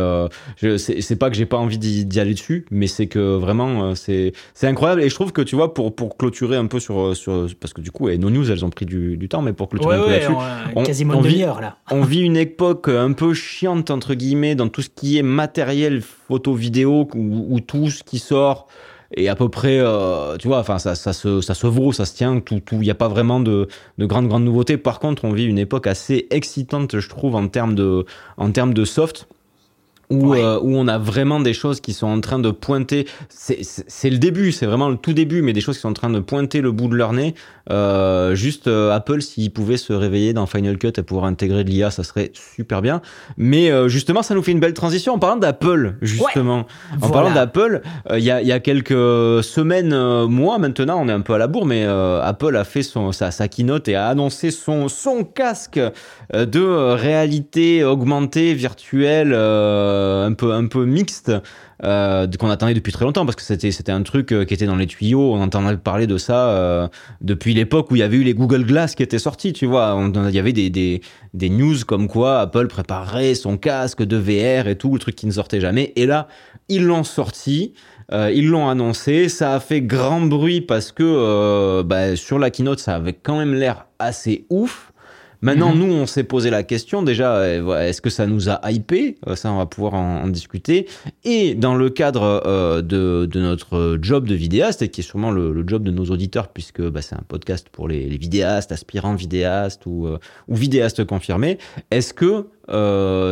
S2: c'est pas que j'ai pas envie d'y, aller dessus mais c'est que vraiment c'est incroyable. Et je trouve que, tu vois, pour, pour clôturer un peu sur, sur. Parce que du coup, et nos news, elles ont pris du, du temps, mais pour clôturer un peu là-dessus.
S1: On, quasiment une demi-heure, là.
S2: on vit une époque un peu chiante, entre guillemets, dans tout ce qui est matériel photo-vidéo, où, tout ce qui sort et à peu près, euh, tu vois, enfin, ça, ça, se, ça se vaut, ça se tient, tout, il n'y a pas vraiment de, de grandes, grandes nouveautés. Par contre, on vit une époque assez excitante, je trouve, en termes de, en termes de soft où, euh, où on a vraiment des choses qui sont en train de pointer. C'est le début, c'est vraiment le tout début, mais des choses qui sont en train de pointer le bout de leur nez. Euh, juste euh, Apple, s'ils pouvaient se réveiller dans Final Cut et pouvoir intégrer de l'IA, ça serait super bien. Mais euh, justement, ça nous fait une belle transition en parlant d'Apple, justement. En parlant d'Apple, il y, a, y, a, quelques semaines, mois maintenant, on est un peu à la bourre, mais Apple a fait son, sa, sa keynote et a annoncé son, son casque de réalité augmentée, virtuelle. Euh, un peu un peu mixte euh, qu'on attendait depuis très longtemps parce que c'était c'était un truc euh, qui était dans les tuyaux. On entendait parler de ça depuis l'époque où il y avait eu les Google Glass qui étaient sortis. Tu vois, il y avait des, des, des news comme quoi Apple préparait son casque de VR et tout, le truc qui ne sortait jamais. Et là, ils l'ont sorti. ils l'ont annoncé, ça a fait grand bruit parce que bah, sur la keynote, ça avait quand même l'air assez ouf. Maintenant, mhm. nous, on s'est posé la question déjà, euh, est-ce que ça nous a hypé euh, Ça, on va pouvoir en, discuter. Et dans le cadre euh, de, notre job de vidéaste, et qui est sûrement le, job de nos auditeurs, puisque bah, c'est un podcast pour les, vidéastes, aspirants vidéastes ou, ou vidéastes confirmés, est-ce que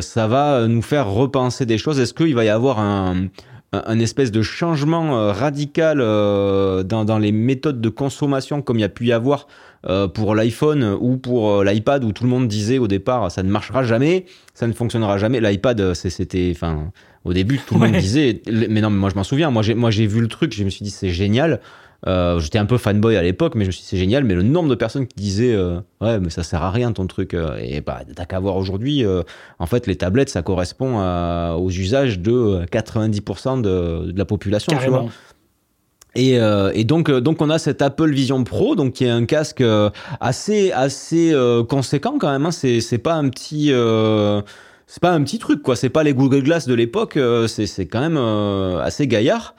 S2: ça va nous faire repenser des choses? Est-ce qu'il va y avoir un un, espèce de changement radical dans, dans, les méthodes de consommation comme il y a pu y avoir euh, pour l'iPhone ou pour euh, l'iPad où tout le monde disait au départ ça ne marchera jamais, ça ne fonctionnera jamais. L'iPad, euh, c'était, enfin, au début tout le monde disait, mais non, mais moi je m'en souviens, moi j'ai, moi j'ai vu le truc, je me suis dit c'est génial. J'étais un peu fanboy à l'époque, mais je me suis dit c'est génial. Mais le nombre de personnes qui disaient ouais, mais ça sert à rien ton truc. et bah, t'as qu'à voir aujourd'hui, en fait, les tablettes, ça correspond aux usages de 90% de, de, la population. Tu vois et, euh, et, donc, euh, donc on a cet Apple Vision Pro, donc qui est un casque euh, assez assez conséquent quand même. Hein. C'est c'est pas un petit c'est pas un petit truc quoi. C'est pas les Google Glass de l'époque. c'est c'est quand même assez gaillard.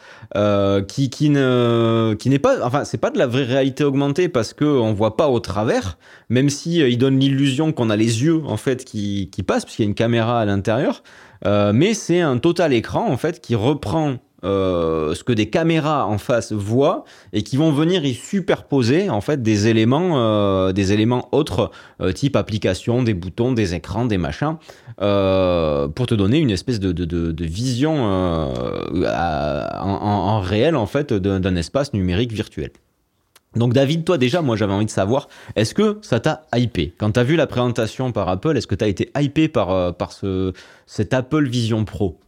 S2: qui qui ne qui n'est pas enfin c'est pas de la vraie réalité augmentée parce que on voit pas au travers. Même si il donne l'illusion qu'on a les yeux en fait qui qui passent puisqu'il y a une caméra à l'intérieur. mais c'est un total écran en fait qui reprend euh, ce que des caméras en face voient et qui vont venir y superposer en fait des éléments, euh, des éléments autres, euh, type application, des boutons, des écrans, des machins, pour te donner une espèce de, vision en, en, réel en fait d'un espace numérique virtuel. Donc David, toi déjà, moi j'avais envie de savoir, est-ce que ça t'a hypé? Quand t'as vu la présentation par Apple, est-ce que t'as été hypé par, par ce, cet Apple Vision Pro?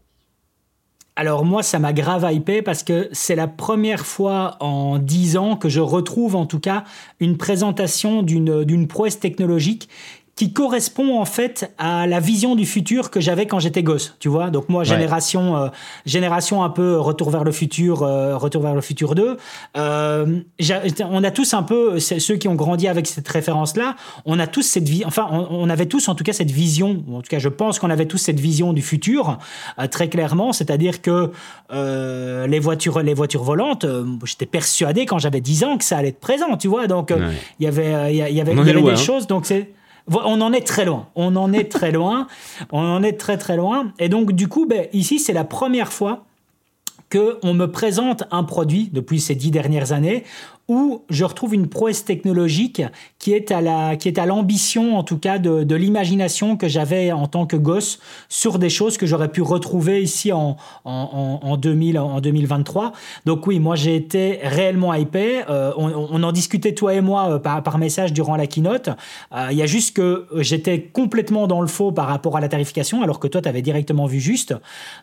S1: Alors moi, ça m'a grave hypé parce que c'est la première fois en dix ans que je retrouve en tout cas une présentation d'une prouesse technologique qui correspond en fait à la vision du futur que j'avais quand j'étais gosse, tu vois. Donc moi, génération, euh, génération un peu retour vers le futur, euh, retour vers le futur 2. Euh, on a tous un peu ceux qui ont grandi avec cette référence-là. On a tous cette vie, enfin, on, avait tous en tout cas cette vision. En tout cas, je pense qu'on avait tous cette vision du futur très clairement, c'est-à-dire que les voitures, les voitures volantes, j'étais persuadé quand j'avais 10 ans que ça allait être présent, tu vois. Donc il y avait, il y avait, y avait des hein. choses. Donc c'est on en est très loin. On en est très loin. On en est très très loin. Et donc du coup, ben, ici, c'est la première fois que on me présente un produit depuis ces dix dernières années où je retrouve une prouesse technologique qui est à la, qui est à l'ambition, en tout cas, de, de l'imagination que j'avais en tant que gosse sur des choses que j'aurais pu retrouver ici en, en, en, 2000, en 2023. Donc oui, moi j'ai été réellement hypé. Euh, on, on, en discutait toi et moi euh, par, par message durant la keynote. Euh, il y a juste que j'étais complètement dans le faux par rapport à la tarification, alors que toi tu avais directement vu juste.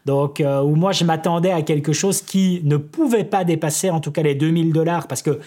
S1: Donc euh, où moi je m'attendais à quelque chose qui ne pouvait pas dépasser en tout cas les 2000 dollars parce que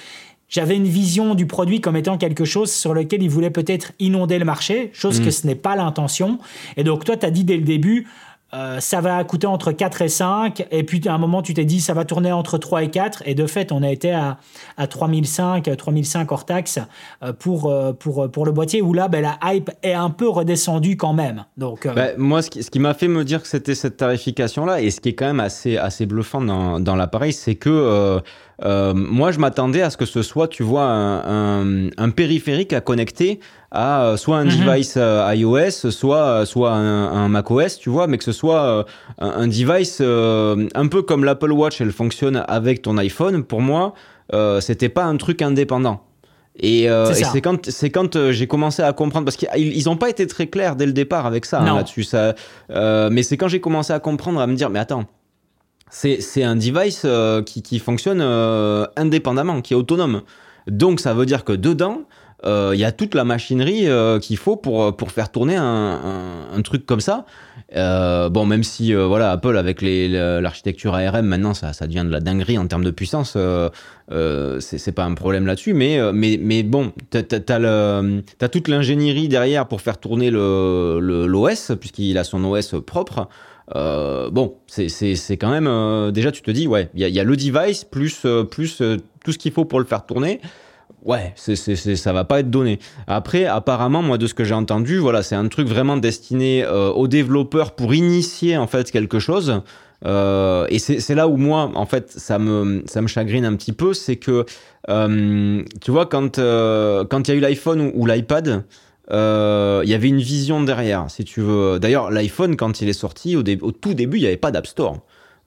S1: j'avais une vision du produit comme étant quelque chose sur lequel il voulait peut-être inonder le marché, chose que mm. ce n'est pas l'intention. Et donc toi, tu as dit dès le début, euh, ça va coûter entre 4 et 5, et puis à un moment tu t'es dit ça va tourner entre 3 et 4, et de fait on a été à, à 3005, 3005 hors taxe euh, pour, euh, pour, pour le boîtier, où là ben, la hype est un peu redescendue quand même. Donc,
S2: ben, moi ce qui, ce qui m'a fait me dire que c'était cette tarification-là, et ce qui est quand même assez, assez bluffant dans, dans l'appareil, c'est que euh, moi, je m'attendais à ce que ce soit, tu vois, un, un, périphérique à connecter à euh, soit un mhm. device euh, iOS, soit, soit un, un, macOS, tu vois, mais que ce soit un, device un peu comme l'Apple Watch, elle fonctionne avec ton iPhone. Pour moi, c'était pas un truc indépendant. Et, euh, c'est quand quand j'ai commencé à comprendre parce qu'ils n'ont pas été très clairs dès le départ avec ça hein, là-dessus. Ça, euh, mais c'est quand j'ai commencé à comprendre à me dire mais attends, c'est un device euh, qui, fonctionne euh, indépendamment, qui est autonome. Donc ça veut dire que dedans, euh, il y a toute la machinerie qu'il faut pour, faire tourner un, truc comme ça. bon, même si voilà, Apple avec l'architecture ARM maintenant ça, devient de la dinguerie en termes de puissance, c'est pas un problème là-dessus. Mais, bon, t'as as, toute l'ingénierie derrière pour faire tourner l'OS, puisqu'il a son OS propre. Euh, bon, c'est quand même. Euh, déjà, tu te dis, ouais, il y, a le device plus, euh, plus tout ce qu'il faut pour le faire tourner. Ouais, c'est ça va pas être donné. Après, apparemment, moi, de ce que j'ai entendu, voilà, c'est un truc vraiment destiné aux développeurs pour initier en fait quelque chose. et c'est là où moi, en fait, ça me, ça me chagrine un petit peu, c'est que, tu vois, quand il y a eu l'iPhone ou, l'iPad, il y avait une vision derrière, si tu veux. D'ailleurs, l'iPhone, quand il est sorti, au, au tout début, il n'y avait pas d'App Store.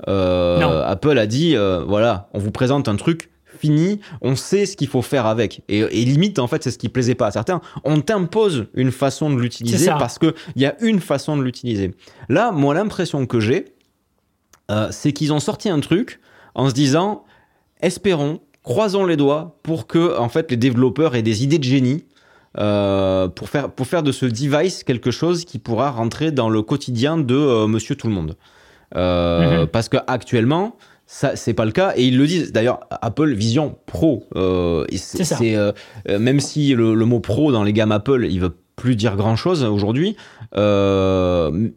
S2: Euh, Apple a dit, euh, voilà, on vous présente un truc fini, on sait ce qu'il faut faire avec. Et, et limite, en fait, c'est ce qui plaisait pas à certains. On t'impose une façon de l'utiliser parce qu'il y a une façon de l'utiliser. Là, moi, l'impression que j'ai, euh, c'est qu'ils ont sorti un truc en se disant, espérons, croisons les doigts pour que, en fait, les développeurs aient des idées de génie euh, pour, faire, pour faire de ce device quelque chose qui pourra rentrer dans le quotidien de euh, monsieur tout le monde. Euh, mhm. Parce qu'actuellement, ça c'est pas le cas et ils le disent d'ailleurs Apple Vision Pro c'est même si le, mot pro dans les gammes Apple il veut plus dire grand chose aujourd'hui euh,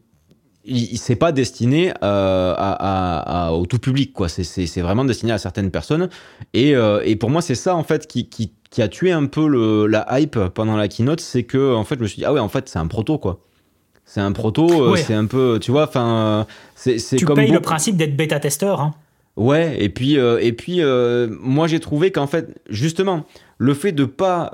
S2: c'est pas destiné à, au tout public quoi c'est vraiment destiné à certaines personnes et, et pour moi c'est ça en fait qui, qui qui a tué un peu le, la hype pendant la keynote, c'est que en fait, je me suis dit ah ouais, en fait, c'est un proto quoi. C'est un proto, euh, c'est un peu, tu vois, enfin, euh, c'est
S1: tu comme payes le principe d'être bêta testeur. Hein.
S2: Ouais, et puis euh, et puis moi j'ai trouvé qu'en fait justement le fait de pas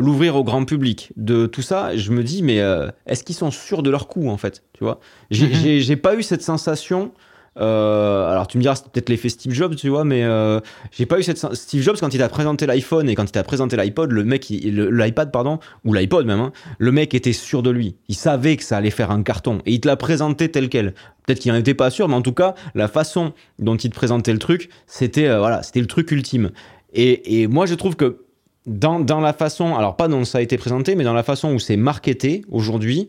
S2: l'ouvrir au grand public, de tout ça, je me dis mais est-ce qu'ils sont sûrs de leur coup en fait, tu vois? J'ai mm-hmm. pas eu cette sensation euh, alors tu me diras c'est peut-être l'effet Steve Jobs, tu vois, mais euh, j'ai pas eu cette Steve Jobs quand il a présenté l'iPhone et quand il a présenté l'iPod, le mec, l'iPad pardon, ou l'iPod même, hein, le mec était sûr de lui. Il savait que ça allait faire un carton et il te l'a présenté tel quel. Peut-être qu'il n'en était pas sûr, mais en tout cas la façon dont il te présentait le truc, c'était euh, voilà, c'était le truc ultime. Et, moi je trouve que dans, dans, la façon, alors pas dont ça a été présenté, mais dans la façon où c'est marketé aujourd'hui,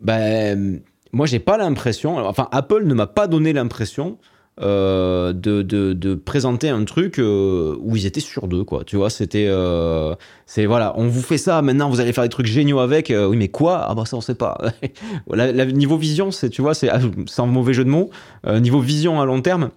S2: ben moi, j'ai pas l'impression, enfin, Apple ne m'a pas donné l'impression de, de, présenter un truc où ils étaient sur deux, quoi. Tu vois, c'était. c'est voilà, on vous fait ça, maintenant vous allez faire des trucs géniaux avec. oui, mais quoi? Ah, bah ça, on sait pas. la, niveau vision, c'est, tu vois, c'est ah, sans mauvais jeu de mots, niveau vision à long terme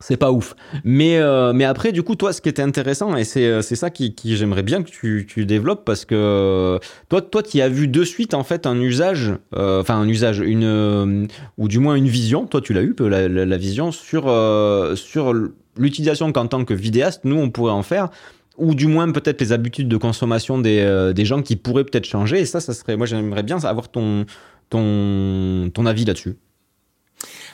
S2: c'est pas ouf. Mais, euh, mais après, du coup, toi, ce qui était intéressant, et c'est, euh, c'est ça qui, qui j'aimerais bien que tu, tu développes, parce que toi, toi, tu as vu de suite, en fait, un usage, euh, enfin, un usage, une, ou du moins une vision, toi, tu l'as eu, la, la, vision sur, sur l'utilisation qu'en tant que vidéaste, nous, on pourrait en faire, ou du moins peut-être les habitudes de consommation des, des gens qui pourraient peut-être changer, et ça, ça serait, moi, j'aimerais bien avoir ton, ton, ton avis là-dessus.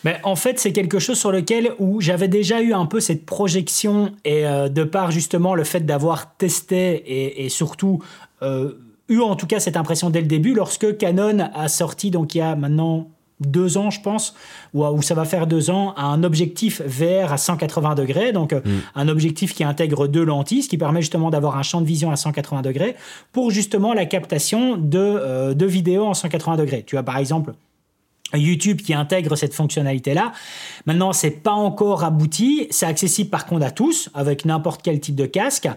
S1: Mais en fait, c'est quelque chose sur lequel où j'avais déjà eu un peu cette projection et euh, de par justement le fait d'avoir testé et, surtout euh, eu en tout cas cette impression dès le début lorsque Canon a sorti donc il y a maintenant deux ans, je pense, ou, ça va faire deux ans, un objectif VR à 180 degrés, donc euh, mm. un objectif qui intègre deux lentilles, ce qui permet justement d'avoir un champ de vision à 180 degrés pour justement la captation de, de vidéos en 180 degrés. Tu as par exemple YouTube qui intègre cette fonctionnalité-là. Maintenant, c'est pas encore abouti. C'est accessible par contre à tous avec n'importe quel type de casque.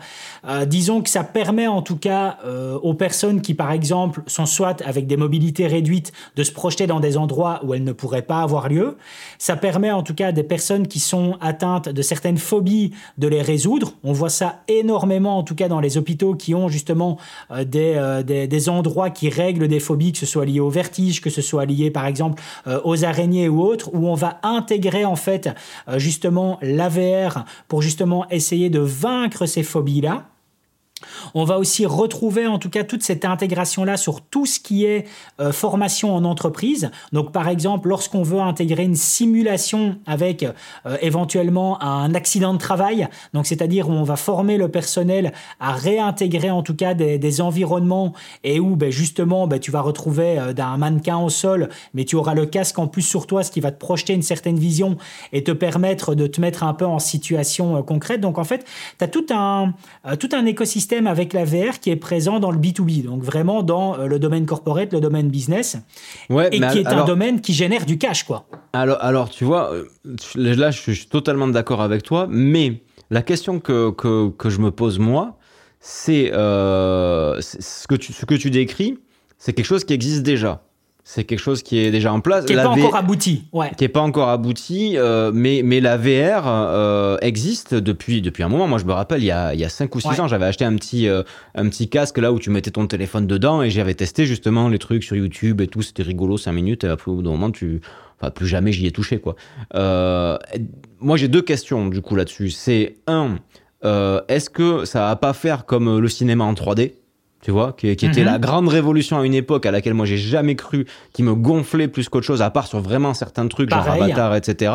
S1: Euh, disons que ça permet en tout cas euh, aux personnes qui, par exemple, sont soit avec des mobilités réduites de se projeter dans des endroits où elles ne pourraient pas avoir lieu. Ça permet en tout cas des personnes qui sont atteintes de certaines phobies de les résoudre. On voit ça énormément en tout cas dans les hôpitaux qui ont justement euh, des, des, des endroits qui règlent des phobies, que ce soit lié au vertige, que ce soit lié par exemple euh, aux araignées ou autres, où on va intégrer en fait euh, justement l'AVR pour justement essayer de vaincre ces phobies-là. On va aussi retrouver en tout cas toute cette intégration-là sur tout ce qui est euh, formation en entreprise. Donc par exemple, lorsqu'on veut intégrer une simulation avec euh, éventuellement un accident de travail, donc c'est-à-dire où on va former le personnel à réintégrer en tout cas des, environnements et où ben, justement ben, tu vas retrouver euh, d'un mannequin au sol, mais tu auras le casque en plus sur toi, ce qui va te projeter une certaine vision et te permettre de te mettre un peu en situation concrète. Donc en fait, tu as tout un, tout un écosystème avec la VR qui est présent dans le B2B, donc vraiment dans euh, le domaine corporate, le domaine business,
S2: ouais,
S1: et qui est un domaine qui génère du cash, quoi.
S2: Alors, alors tu vois, euh, là, je suis totalement d'accord avec toi, mais la question que, que, que je me pose moi, c'est euh, ce, que tu, ce que tu décris, c'est quelque chose qui existe déjà. C'est quelque chose qui est déjà en place.
S1: Qui n'est pas encore abouti. Ouais.
S2: Qui n'est pas encore abouti, euh, mais, mais la VR euh, existe depuis, depuis un moment. Moi, je me rappelle, il y a, il y a 5 ou 6 ans, j'avais acheté un petit, euh, un petit casque là où tu mettais ton téléphone dedans et j'avais testé justement les trucs sur YouTube et tout. C'était rigolo 5 minutes et après, au bout d'un moment, tu. Enfin, plus jamais j'y ai touché, quoi. moi, j'ai deux questions du coup là-dessus. C'est un, est-ce que ça va pas faire comme le cinéma en 3D tu vois, qui, était mhm. la grande révolution à une époque à laquelle moi j'ai jamais cru, qui me gonflait plus qu'autre chose, à part sur vraiment certains trucs, genre Avatar, etc.,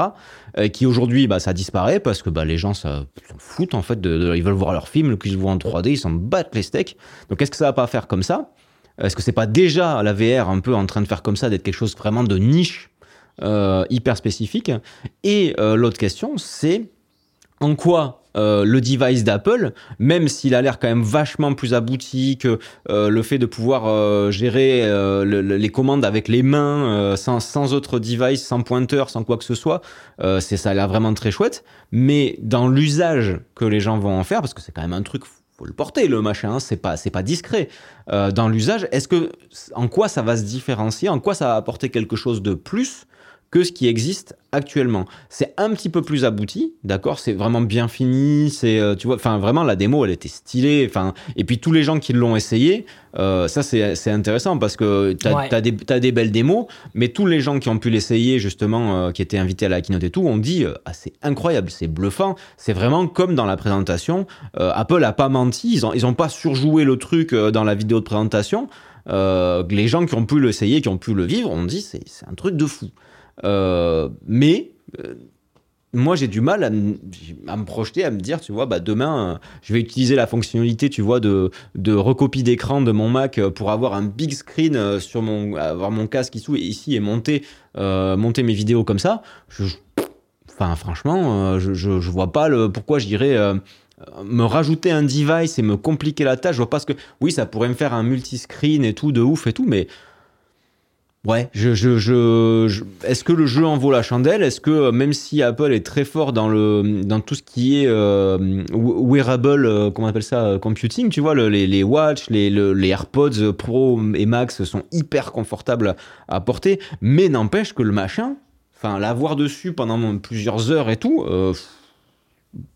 S2: euh, qui aujourd'hui, bah, ça disparaît parce que bah, les gens s'en foutent, en fait, de, ils veulent voir leur film, qu'ils voient en 3D, ils s'en battent les steaks. Donc, est-ce que ça va pas faire comme ça? Est-ce que c'est pas déjà la VR un peu en train de faire comme ça, d'être quelque chose vraiment de niche, euh, hyper spécifique? Et euh, l'autre question, c'est en quoi euh, le device d'Apple, même s'il a l'air quand même vachement plus abouti que euh, le fait de pouvoir euh, gérer les commandes avec les mains, sans, autre device, sans pointeur, sans quoi que ce soit, c'est ça a l'air vraiment très chouette. Mais dans l'usage que les gens vont en faire, parce que c'est quand même un truc faut le porter le machin, hein, c'est pas c'est pas discret. dans l'usage, est-ce que en quoi ça va se différencier, en quoi ça va apporter quelque chose de plus que ce qui existe actuellement. C'est un petit peu plus abouti, d'accord C'est vraiment bien fini, c'est euh, tu vois, enfin vraiment la démo elle était stylée, enfin et puis tous les gens qui l'ont essayé, euh, ça c'est intéressant parce que tu as, des belles démos, mais tous les gens qui ont pu l'essayer justement, euh, qui étaient invités à la keynote et tout, ont dit ah, c'est incroyable, c'est bluffant, c'est vraiment comme dans la présentation. Apple a pas menti, ils ont ils ont pas surjoué le truc dans la vidéo de présentation. les gens qui ont pu l'essayer, qui ont pu le vivre, ont dit c'est un truc de fou. Euh, mais euh, moi j'ai du mal à, me projeter, à me dire, tu vois, bah demain euh, je vais utiliser la fonctionnalité, tu vois, de, de recopie d'écran de mon Mac pour avoir un big screen sur mon, avoir mon casque ici, et monter, monter mes vidéos comme ça. enfin, franchement, je, je, vois pas le, pourquoi je dirais me rajouter un device et me compliquer la tâche. Je vois pas ce que, oui, ça pourrait me faire un multiscreen et tout de ouf et tout, mais Ouais, je, je, je, est-ce que le jeu en vaut la chandelle? Est-ce que euh, même si Apple est très fort dans le dans tout ce qui est euh, wearable, euh, comment on appelle ça, computing, tu vois, les, les watch, les, les AirPods Pro et Max sont hyper confortables à porter, mais n'empêche que le machin, enfin l'avoir dessus pendant plusieurs heures et tout,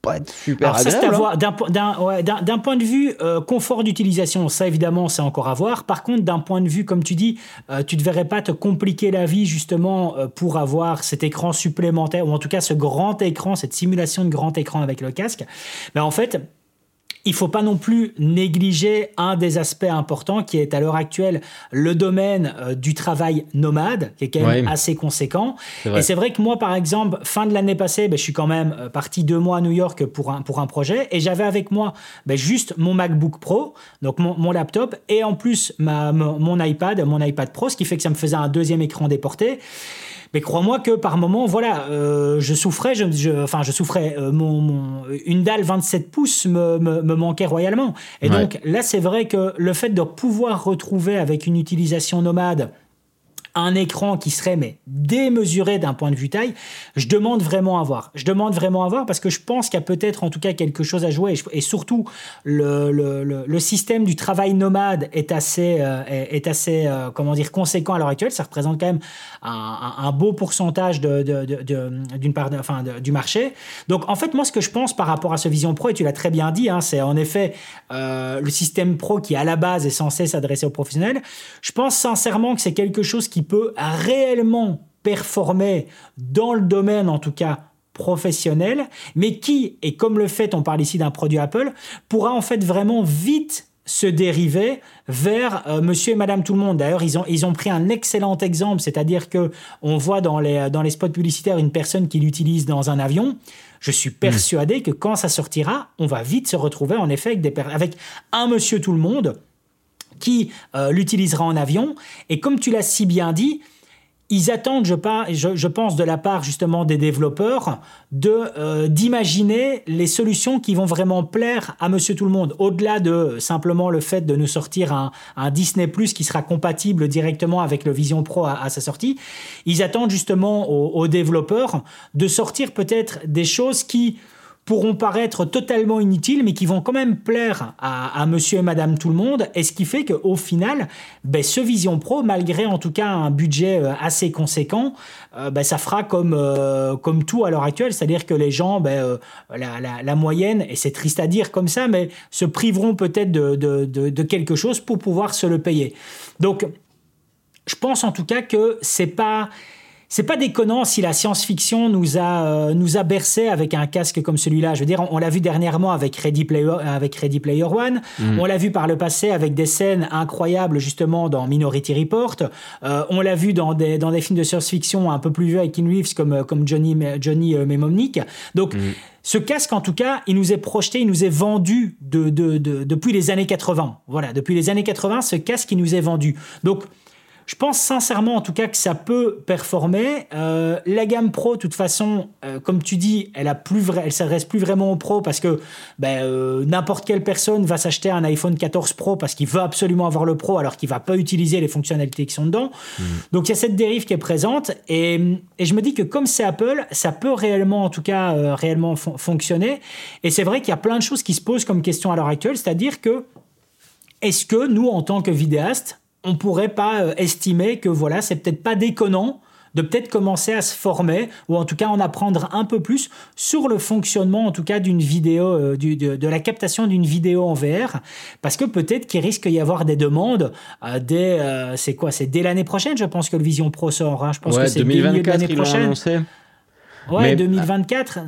S2: pas être super
S1: hein. D'un point de vue euh, confort d'utilisation, ça évidemment, c'est encore à voir. Par contre, d'un point de vue, comme tu dis, euh, tu ne devrais pas te compliquer la vie justement euh, pour avoir cet écran supplémentaire, ou en tout cas ce grand écran, cette simulation de grand écran avec le casque. Mais en fait, il faut pas non plus négliger un des aspects importants qui est à l'heure actuelle le domaine euh, du travail nomade, qui est quand même assez conséquent. Et c'est vrai que moi, par exemple, fin de l'année passée, ben, je suis quand même euh, parti deux mois à New York pour un, pour un projet et j'avais avec moi ben, juste mon MacBook Pro, donc mon, mon laptop, et en plus ma, mon iPad, mon iPad Pro, ce qui fait que ça me faisait un deuxième écran déporté. Mais crois-moi que par moment, voilà, euh, je souffrais, je, enfin, je souffrais. Euh, mon, une dalle 27 pouces me, me, me manquait royalement. Et donc là, c'est vrai que le fait de pouvoir retrouver avec une utilisation nomade un écran qui serait mais démesuré d'un point de vue taille, je demande vraiment à voir. Je demande vraiment à voir parce que je pense qu'il y a peut-être en tout cas quelque chose à jouer et, surtout le, le, le, système du travail nomade est assez, euh, est, assez euh, comment dire conséquent à l'heure actuelle. Ça représente quand même un, beau pourcentage de, de, d'une part, enfin, du marché. Donc en fait moi ce que je pense par rapport à ce Vision Pro et tu l'as très bien dit, hein, c'est en effet euh, le système Pro qui à la base est censé s'adresser aux professionnels. Je pense sincèrement que c'est quelque chose qui peut réellement performer dans le domaine, en tout cas professionnel, mais qui, et comme le fait, on parle ici d'un produit Apple, pourra en fait vraiment vite se dériver vers euh, monsieur et madame tout le monde. D'ailleurs, ils ont, ils ont pris un excellent exemple, c'est-à-dire que on voit dans les, dans les spots publicitaires une personne qui l'utilise dans un avion. Je suis hmm. persuadé que quand ça sortira, on va vite se retrouver en effet avec, des, avec un monsieur tout le monde qui euh, l'utilisera en avion. Et comme tu l'as si bien dit, ils attendent, je, pense, de la part justement des développeurs, de euh, d'imaginer les solutions qui vont vraiment plaire à Monsieur Tout le Monde, au-delà de simplement le fait de nous sortir un Disney Plus qui sera compatible directement avec le Vision Pro à, sa sortie. Ils attendent justement aux développeurs de sortir peut-être des choses qui pourront paraître totalement inutiles, mais qui vont quand même plaire à, monsieur et madame tout le monde. Et ce qui fait qu'au final, ben, ce Vision Pro, malgré en tout cas un budget euh, assez conséquent, euh, ben, ça fera comme, euh, comme tout à l'heure actuelle. C'est-à-dire que les gens, ben, la, moyenne, et c'est triste à dire comme ça, mais se priveront peut-être de, de quelque chose pour pouvoir se le payer. Donc, je pense en tout cas que c'est pas c'est pas déconnant si la science-fiction nous a euh, nous a bercé avec un casque comme celui-là. Je veux dire, on, l'a vu dernièrement avec Ready Player avec Ready Player One. Mm. On l'a vu par le passé avec des scènes incroyables justement dans Minority Report. Euh, on l'a vu dans des dans des films de science-fiction un peu plus vieux avec Keanu Reeves comme euh, comme Johnny Johnny Mnemonic. Donc mm. Ce casque, en tout cas, il nous est projeté, il nous est vendu de, de, de, depuis les années 80. Voilà, depuis les années 80, ce casque, il nous est vendu. Donc, je pense sincèrement en tout cas que ça peut performer. Euh, la gamme Pro, de toute façon, euh, comme tu dis, elle a plus elle s'adresse plus vraiment aux Pro parce que ben, euh, n'importe quelle personne va s'acheter un iPhone 14 Pro parce qu'il veut absolument avoir le Pro alors qu'il va pas utiliser les fonctionnalités qui sont dedans. Mmh. Donc il y a cette dérive qui est présente et, et je me dis que comme c'est Apple, ça peut réellement en tout cas réellement fonctionner. Et c'est vrai qu'il y a plein de choses qui se posent comme question à l'heure actuelle, c'est-à-dire que est-ce que nous, en tant que vidéastes, on pourrait pas euh, estimer que voilà, c'est peut-être pas déconnant de peut-être commencer à se former ou en tout cas en apprendre un peu plus sur le fonctionnement en tout cas d'une vidéo, euh, de, la captation d'une vidéo en VR, parce que peut-être qu'il risque d'y avoir des demandes euh, dès, c'est quoi, c'est dès l'année prochaine, je pense que le Vision Pro sort. Hein. Je pense que c'est l'année prochaine. Annoncé. Ouais, 2024.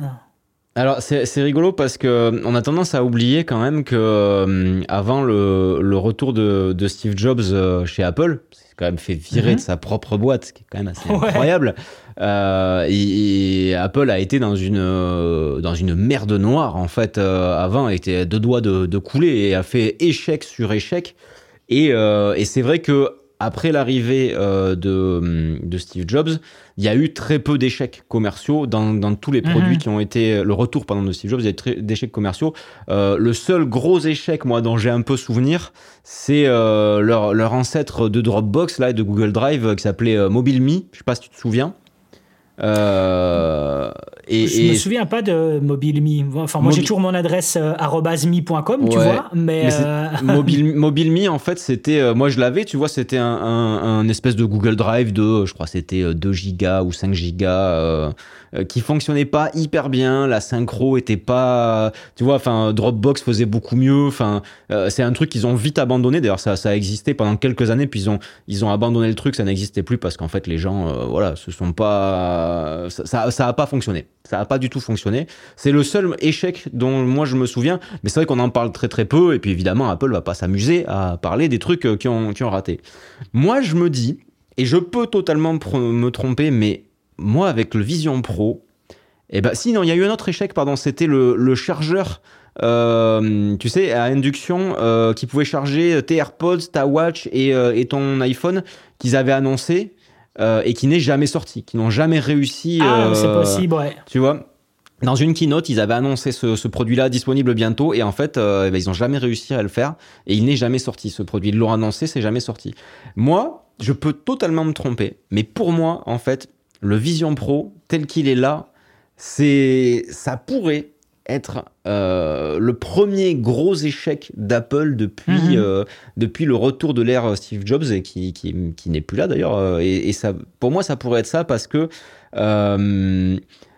S2: Alors c'est rigolo parce que on a tendance à oublier quand même que euh, avant le, le, retour de, de, Steve Jobs euh, chez Apple, c'est quand même fait virer mhm. de sa propre boîte, ce qui est quand même assez incroyable. Euh, et, Apple a été dans une euh, dans une merde noire en fait avant, était deux doigts de, de couler et a fait échec sur échec. Et, et c'est vrai que après l'arrivée euh, de, de, Steve Jobs, il y a eu très peu d'échecs commerciaux dans, dans, tous les mhm. produits qui ont été le retour pendant de Steve Jobs. Il y a eu très d'échecs commerciaux. Euh, le seul gros échec, moi, dont j'ai un peu souvenir, c'est euh, leur, leur, ancêtre de Dropbox là, et de Google Drive qui s'appelait MobileMe. Je sais pas si tu te souviens.
S1: Euh, et, je me souviens pas de MobileMe. Enfin, moi j'ai toujours mon adresse euh, @me.com, tu vois, mais,
S2: euh... Mobile, MobileMe en fait c'était, euh, moi je l'avais, tu vois, c'était un, un, espèce de Google Drive de, je crois c'était 2 gigas ou 5 gigas euh, qui fonctionnait pas hyper bien, la synchro était pas, tu vois, enfin Dropbox faisait beaucoup mieux, enfin euh, c'est un truc qu'ils ont vite abandonné. D'ailleurs ça, ça a existé pendant quelques années, puis ils ont ils ont abandonné le truc, ça n'existait plus parce qu'en fait les gens, euh, voilà, se sont pas, ça ça a pas fonctionné, ça a pas du tout fonctionné. C'est le seul échec dont moi je me souviens, mais c'est vrai qu'on en parle très très peu, et puis évidemment Apple va pas s'amuser à parler des trucs qui ont qui ont raté. Moi je me dis et je peux totalement me tromper, mais moi, avec le Vision Pro, eh ben, si, non, il y a eu un autre échec, pardon, c'était le, chargeur, euh, tu sais, à induction, euh, qui pouvait charger tes AirPods, ta Watch et, euh, ton iPhone, qu'ils avaient annoncé et qui n'est jamais sorti, qui n'ont jamais réussi.
S1: Ah, c'est possible, ouais.
S2: Tu vois dans une keynote, ils avaient annoncé ce, produit-là disponible bientôt et en fait, eh ben, ils n'ont jamais réussi à le faire et il n'est jamais sorti ce produit. Ils l'ont annoncé, c'est jamais sorti. Moi, je peux totalement me tromper, mais pour moi, en fait, le Vision Pro tel qu'il est là, c'est ça pourrait être euh, le premier gros échec d'Apple depuis, mhm. euh, depuis le retour de l'ère Steve Jobs et qui, qui, n'est plus là d'ailleurs. Euh, et, ça, pour moi, ça pourrait être ça parce que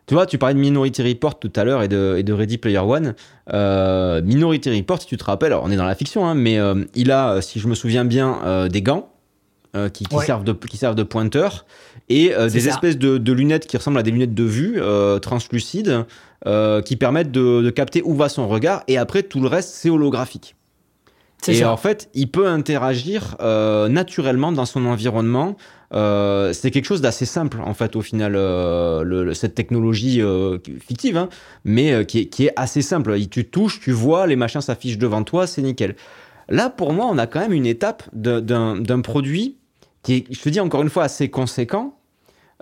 S2: tu vois, tu parlais de Minority Report tout à l'heure et de, et de Ready Player One. Minority Report, si tu te rappelles, on est dans la fiction, hein, mais il a, si je me souviens bien, des gants euh, qui, servent de, qui servent de pointeur et euh, des espèces de, lunettes qui ressemblent à des lunettes de vue euh, translucides qui permettent de, capter où va son regard et après tout le reste c'est holographique. Et en fait, il peut interagir naturellement dans son environnement. c'est quelque chose d'assez simple en fait au final cette technologie fictive, hein, mais qui est, qui, est, assez simple. Tu touches, tu vois, les machins s'affichent devant toi, c'est nickel. Là, pour moi, on a quand même une étape d'un produit qui est, je te dis encore une fois, assez conséquent,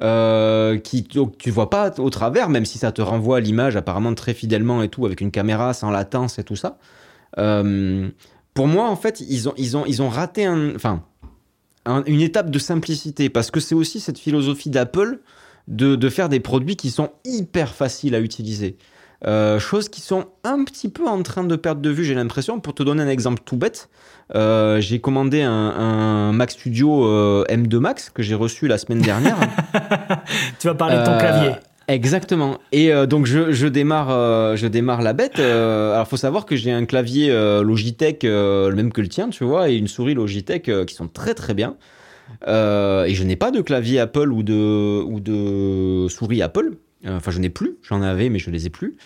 S2: euh, qui tu vois pas au travers, même si ça te renvoie l'image apparemment très fidèlement et tout, avec une caméra sans latence et tout ça. Euh, pour moi, en fait, ils ont, raté une étape de simplicité, parce que c'est aussi cette philosophie d'Apple de, faire des produits qui sont hyper faciles à utiliser. Euh, choses qui sont un petit peu en train de perdre de vue, j'ai l'impression. Pour te donner un exemple tout bête, euh, j'ai commandé un, Mac Studio euh, M2 Max que j'ai reçu la semaine dernière.
S1: tu vas parler de ton clavier.
S2: Exactement. Et donc je, démarre, je démarre la bête. alors faut savoir que j'ai un clavier Logitech, le même que le tien, tu vois, et une souris Logitech qui sont très très bien. et je n'ai pas de clavier Apple ou de, ou de souris Apple. Enfin, je n'ai plus. J'en avais, mais je les ai plus.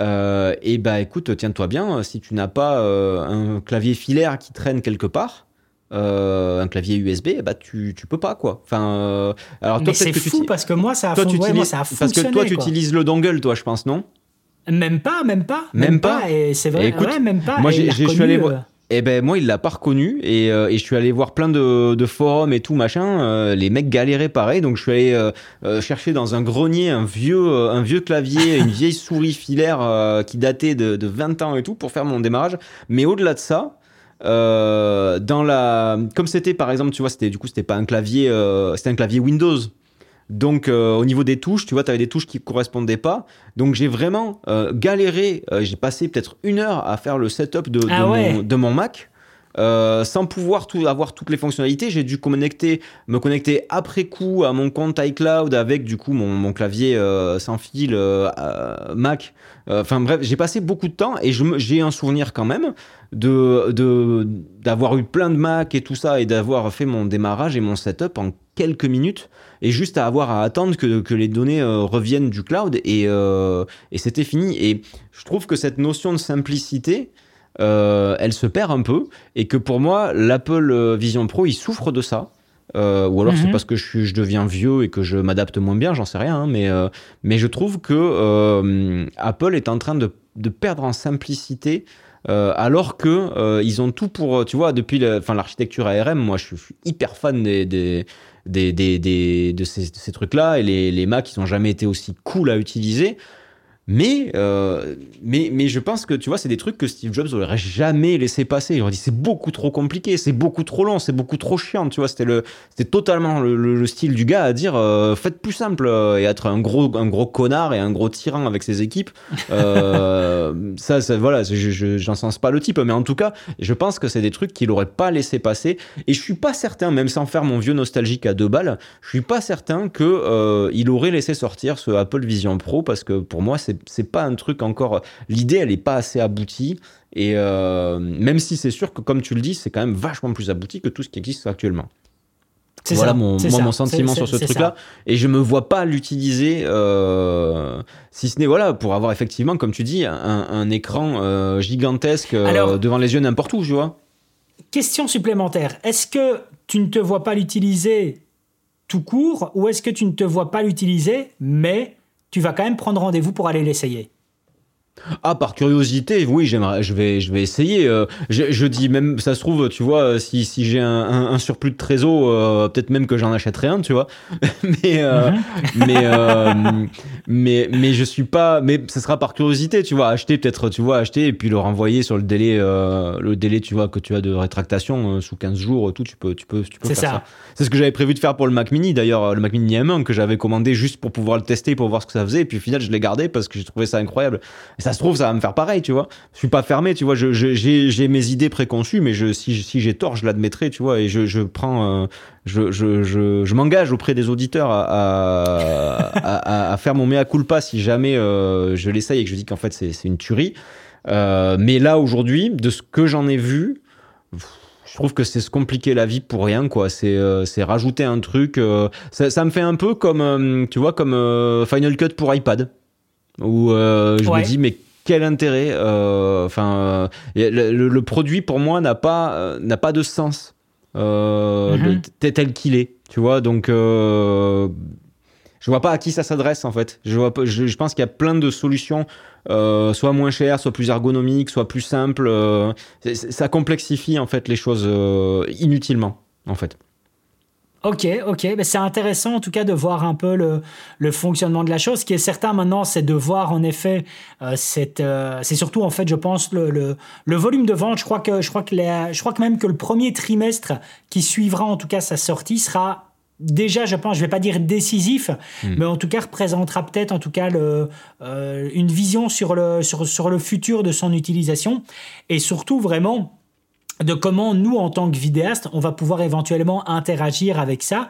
S2: Euh, et bah écoute, tiens-toi bien, si tu n'as pas euh, un clavier filaire qui traîne quelque part, euh, un clavier USB, bah tu, tu peux pas quoi. Enfin,
S1: alors toi c'est fou parce que moi ça a, toi, ça a
S2: Parce que toi tu utilises le dongle, toi, je pense, non?
S1: Même pas, même pas, même, pas. Et c'est vrai, écoute, même pas.
S2: Moi, je suis allé voir. Eh ben moi il l'a pas reconnu et, et, je suis allé voir plein de, de forums et tout machin. les mecs galéraient pareil donc je suis allé chercher dans un grenier un vieux un vieux clavier, une vieille souris filaire qui datait de, de, 20 ans et tout pour faire mon démarrage. Mais au-delà de ça, dans la comme c'était par exemple tu vois c'était du coup c'était pas un clavier c'était un clavier Windows donc euh, au niveau des touches, tu vois, tu avais des touches qui ne correspondaient pas. Donc j'ai vraiment euh, galéré. Euh, j'ai passé peut-être une heure à faire le setup de, ah mon, Mac. Sans pouvoir avoir toutes les fonctionnalités, j'ai dû me connecter après coup à mon compte iCloud avec du coup mon, clavier sans fil Mac. Enfin bref, j'ai passé beaucoup de temps et j'ai un souvenir quand même d'avoir eu plein de Mac et tout ça et d'avoir fait mon démarrage et mon setup en quelques minutes et juste à avoir à attendre que, les données euh, reviennent du cloud euh, et c'était fini. Et je trouve que cette notion de simplicité, euh, elle se perd un peu et que pour moi, l'Apple Vision Pro, il souffre de ça. ou alors c'est mhm. parce que je, je, deviens vieux et que je m'adapte moins bien, j'en sais rien, hein, mais, mais je trouve que Apple est en train de, de perdre en simplicité alors que ils ont tout pour, tu vois, depuis l'architecture ARM, moi je suis, hyper fan des, des, des, de ces, ces trucs-là et les, les Macs, ils n'ont jamais été aussi cool à utiliser. Mais, euh, mais, mais je pense que tu vois, c'est des trucs que Steve Jobs n'aurait jamais laissé passer. Il aurait dit c'est beaucoup trop compliqué, c'est beaucoup trop long, c'est beaucoup trop chiant. Tu vois, c'était le, c'était totalement le, style du gars à dire euh, faites plus simple euh, et être un gros, un gros connard et un gros tyran avec ses équipes. ça, ça, voilà, je, j'en sens pas le type, mais en tout cas, je pense que c'est des trucs qu'il aurait pas laissé passer. Et je suis pas certain, même sans faire mon vieux nostalgique à deux balles, je suis pas certain que il aurait laissé sortir ce Apple Vision Pro parce que pour moi, c'est c'est pas un truc encore. L'idée, elle est pas assez aboutie. Et euh, même si c'est sûr que, comme tu le dis, c'est quand même vachement plus abouti que tout ce qui existe actuellement. Voilà mon, mon sentiment sur ce truc-là. Et je me vois pas l'utiliser, euh, si ce n'est voilà, pour avoir effectivement, comme tu dis, un, écran euh, gigantesque devant les yeux n'importe où, tu vois.
S1: Question supplémentaire. Est-ce que tu ne te vois pas l'utiliser tout court ou est-ce que tu ne te vois pas l'utiliser, mais tu vas quand même prendre rendez-vous pour aller l'essayer.
S2: Ah, par curiosité, oui, j'aimerais, je vais, je vais essayer. Euh, je, dis même, ça se trouve, tu vois, si, si j'ai un, surplus de trésor, euh, peut-être même que j'en achèterai un, tu vois. mais, euh, mhm. mais, mais, mais je suis pas, mais ça sera par curiosité, tu vois, acheter peut-être, tu vois, acheter et puis le renvoyer sur le délai, le délai, tu vois, que tu as de rétractation sous 15 jours, tout, tu peux, tu peux, tu peux faire ça. C'est ce que j'avais prévu de faire pour le Mac Mini, d'ailleurs, le Mac Mini M1 que j'avais commandé juste pour pouvoir le tester, pour voir ce que ça faisait, et puis au final, je l'ai gardé parce que j'ai trouvé ça incroyable ça se trouve, ça va me faire pareil, tu vois. Je suis pas fermé, tu vois. J'ai mes idées préconçues, mais si, j'ai tort, je l'admettrai, tu vois. Et je, prends, euh, je, m'engage auprès des auditeurs à, faire mon mea culpa si jamais euh, je l'essaye et que je dis qu'en fait c'est une tuerie. Euh, mais là aujourd'hui, de ce que j'en ai vu, je trouve que c'est se compliquer la vie pour rien quoi c'est rajouter un truc ça, me fait un peu comme tu vois comme Final Cut pour iPad où euh, je me dis mais quel intérêt euh, enfin euh, le, produit pour moi n'a pas n'a pas de sens. Mhm. tel qu'il est tu vois. Donc je vois pas à qui ça s'adresse en fait. Je vois je, je pense qu'il y a plein de solutions soit moins chères soit plus ergonomiques soit plus simples ça complexifie en fait les choses inutilement en fait
S1: Ok, ok, mais c'est intéressant en tout cas de voir un peu le, le, fonctionnement de la chose. Ce qui est certain maintenant, c'est de voir en effet, euh, euh, c'est surtout en fait, je pense, le, le, le, volume de vente. Je crois que je crois que les, je crois que même que le premier trimestre qui suivra en tout cas sa sortie sera déjà, je pense, je vais pas dire décisif, hmm. mais en tout cas représentera peut-être en tout cas le, euh, une vision sur le sur, sur le futur de son utilisation et surtout vraiment de comment nous, en tant que vidéastes, on va pouvoir éventuellement interagir avec ça.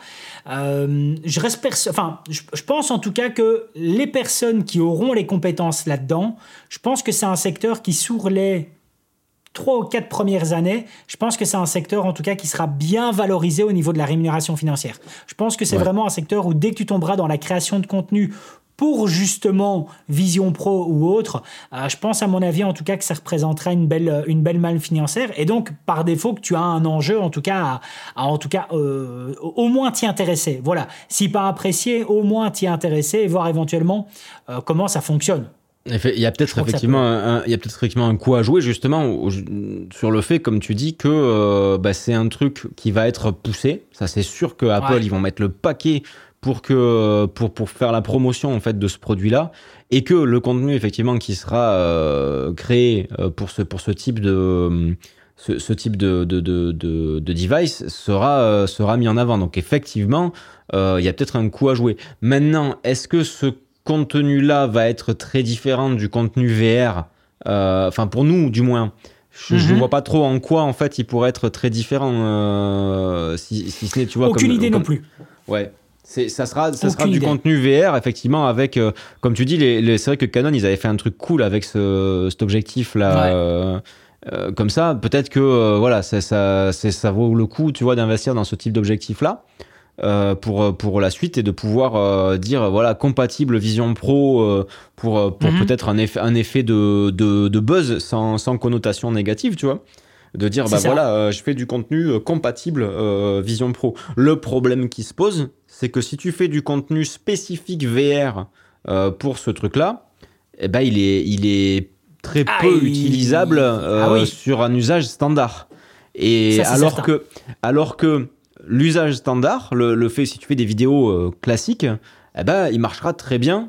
S1: Euh, je, reste enfin, je, pense en tout cas que les personnes qui auront les compétences là-dedans, je pense que c'est un secteur qui, sur les trois ou quatre premières années, je pense que c'est un secteur en tout cas qui sera bien valorisé au niveau de la rémunération financière. Je pense que c'est vraiment un secteur où dès que tu tomberas dans la création de contenu pour justement Vision Pro ou autre, euh, je pense à mon avis en tout cas que ça représentera une belle, une belle manne financière et donc par défaut que tu as un enjeu en tout cas à, en tout cas euh, au moins t'y intéresser. Voilà, si pas apprécié, au moins t'y intéresser et voir éventuellement euh, comment ça fonctionne.
S2: Il y a peut-être effectivement, un, il y a peut-être effectivement un coup à jouer justement sur le fait, comme tu dis, que bah, c'est un truc qui va être poussé. Ça, c'est sûr que Apple, ils vont mettre le paquet pour que pour pour faire la promotion en fait de ce produit-là et que le contenu effectivement qui sera euh, créé euh, pour ce pour ce type de ce, type de, de, de, de, device sera, euh, sera mis en avant. Donc effectivement, il y a peut-être un coup à jouer. Maintenant, est-ce que ce contenu-là va être très différent du contenu VR Enfin, pour nous, du moins. Je ne mhm. vois pas trop en quoi, en fait, il pourrait être très différent, si, si, ce n'est, tu vois...
S1: Aucune idée non plus.
S2: Ouais, ça sera, ça sera du contenu VR, effectivement, avec, euh, comme tu dis, les, c'est vrai que Canon, ils avaient fait un truc cool avec ce, cet objectif-là. Euh, euh, comme ça, peut-être que voilà, ça, ça, ça, vaut le coup, tu vois, d'investir dans ce type d'objectif-là. pour, pour la suite et de pouvoir dire voilà compatible Vision Pro pour, pour mhm. peut-être un effet, un effet de, de, de buzz sans, sans, connotation négative, tu vois de dire bah voilà je fais du contenu compatible Vision Pro le problème qui se pose c'est que si tu fais du contenu spécifique VR euh, pour ce truc-là, eh ben il est, il est très
S1: Ah,
S2: peu
S1: il-
S2: utilisable euh,
S1: Ah oui.
S2: sur un usage standard. Et
S1: Ça,
S2: alors que, alors que l'usage standard, le, le fait si tu fais des vidéos euh, classiques, eh ben, il marchera très bien euh,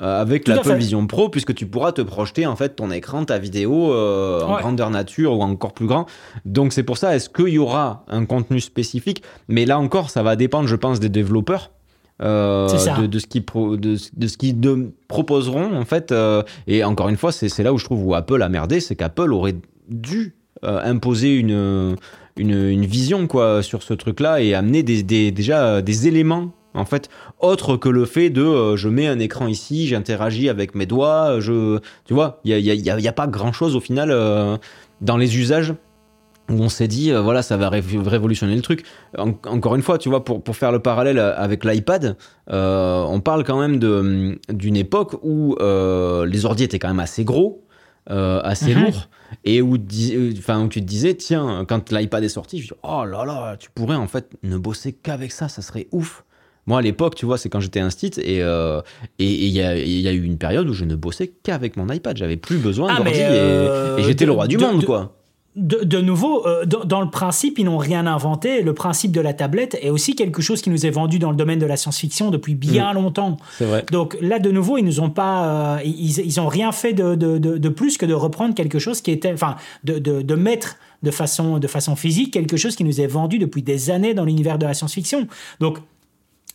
S2: avec
S1: Tout à
S2: l'Apple. Vision Pro puisque tu pourras te projeter en fait ton écran, ta vidéo euh, en
S1: Ouais.
S2: grandeur nature ou encore plus grand. Donc c'est pour ça, est-ce qu'il y aura un contenu spécifique? Mais là encore, ça va dépendre, je pense, des développeurs. euh, de, de ce qu'ils pro- de, de ce de- proposeront en fait euh, et encore une fois c'est là où je trouve où Apple a merdé c'est qu'Apple aurait dû euh, imposer une, une, une vision quoi sur ce truc là et amener des, des- déjà euh, des éléments en fait autres que le fait de euh, je mets un écran ici j'interagis avec mes doigts je tu vois il y a, y a- y a- pas grand chose au final euh, dans les usages où on s'est dit, euh, voilà, ça va ré- révolutionner le truc. En- encore une fois, tu vois, pour, pour faire le parallèle avec l'iPad, euh, on parle quand même de- d'une époque où euh, les ordi étaient quand même assez gros, euh, assez
S1: Mhm.
S2: lourds, et où, euh, enfin, où tu te disais, tiens, quand l'iPad est sorti, je dis, oh là là, tu pourrais en fait ne bosser qu'avec ça, ça serait ouf. Moi, à l'époque, tu vois, c'est quand j'étais instit et euh, et et il y, a, il y a eu une période où je ne bossais qu'avec mon iPad. J'avais plus besoin
S1: Ah,
S2: d'ordi et-
S1: euh,
S2: et, j'étais le roi du
S1: de-
S2: monde,
S1: de-
S2: quoi.
S1: De, de nouveau, euh, dans, dans le principe, ils n'ont rien inventé. Le principe de la tablette est aussi quelque chose qui nous est vendu dans le domaine de la science-fiction depuis bien longtemps.
S2: C'est vrai.
S1: Donc là, de nouveau, ils nous ont pas, euh, ils, ils ont rien fait de, de, de, de plus que de reprendre quelque chose qui était, enfin, de, de, de mettre de façon, de façon physique quelque chose qui nous est vendu depuis des années dans l'univers de la science-fiction. Donc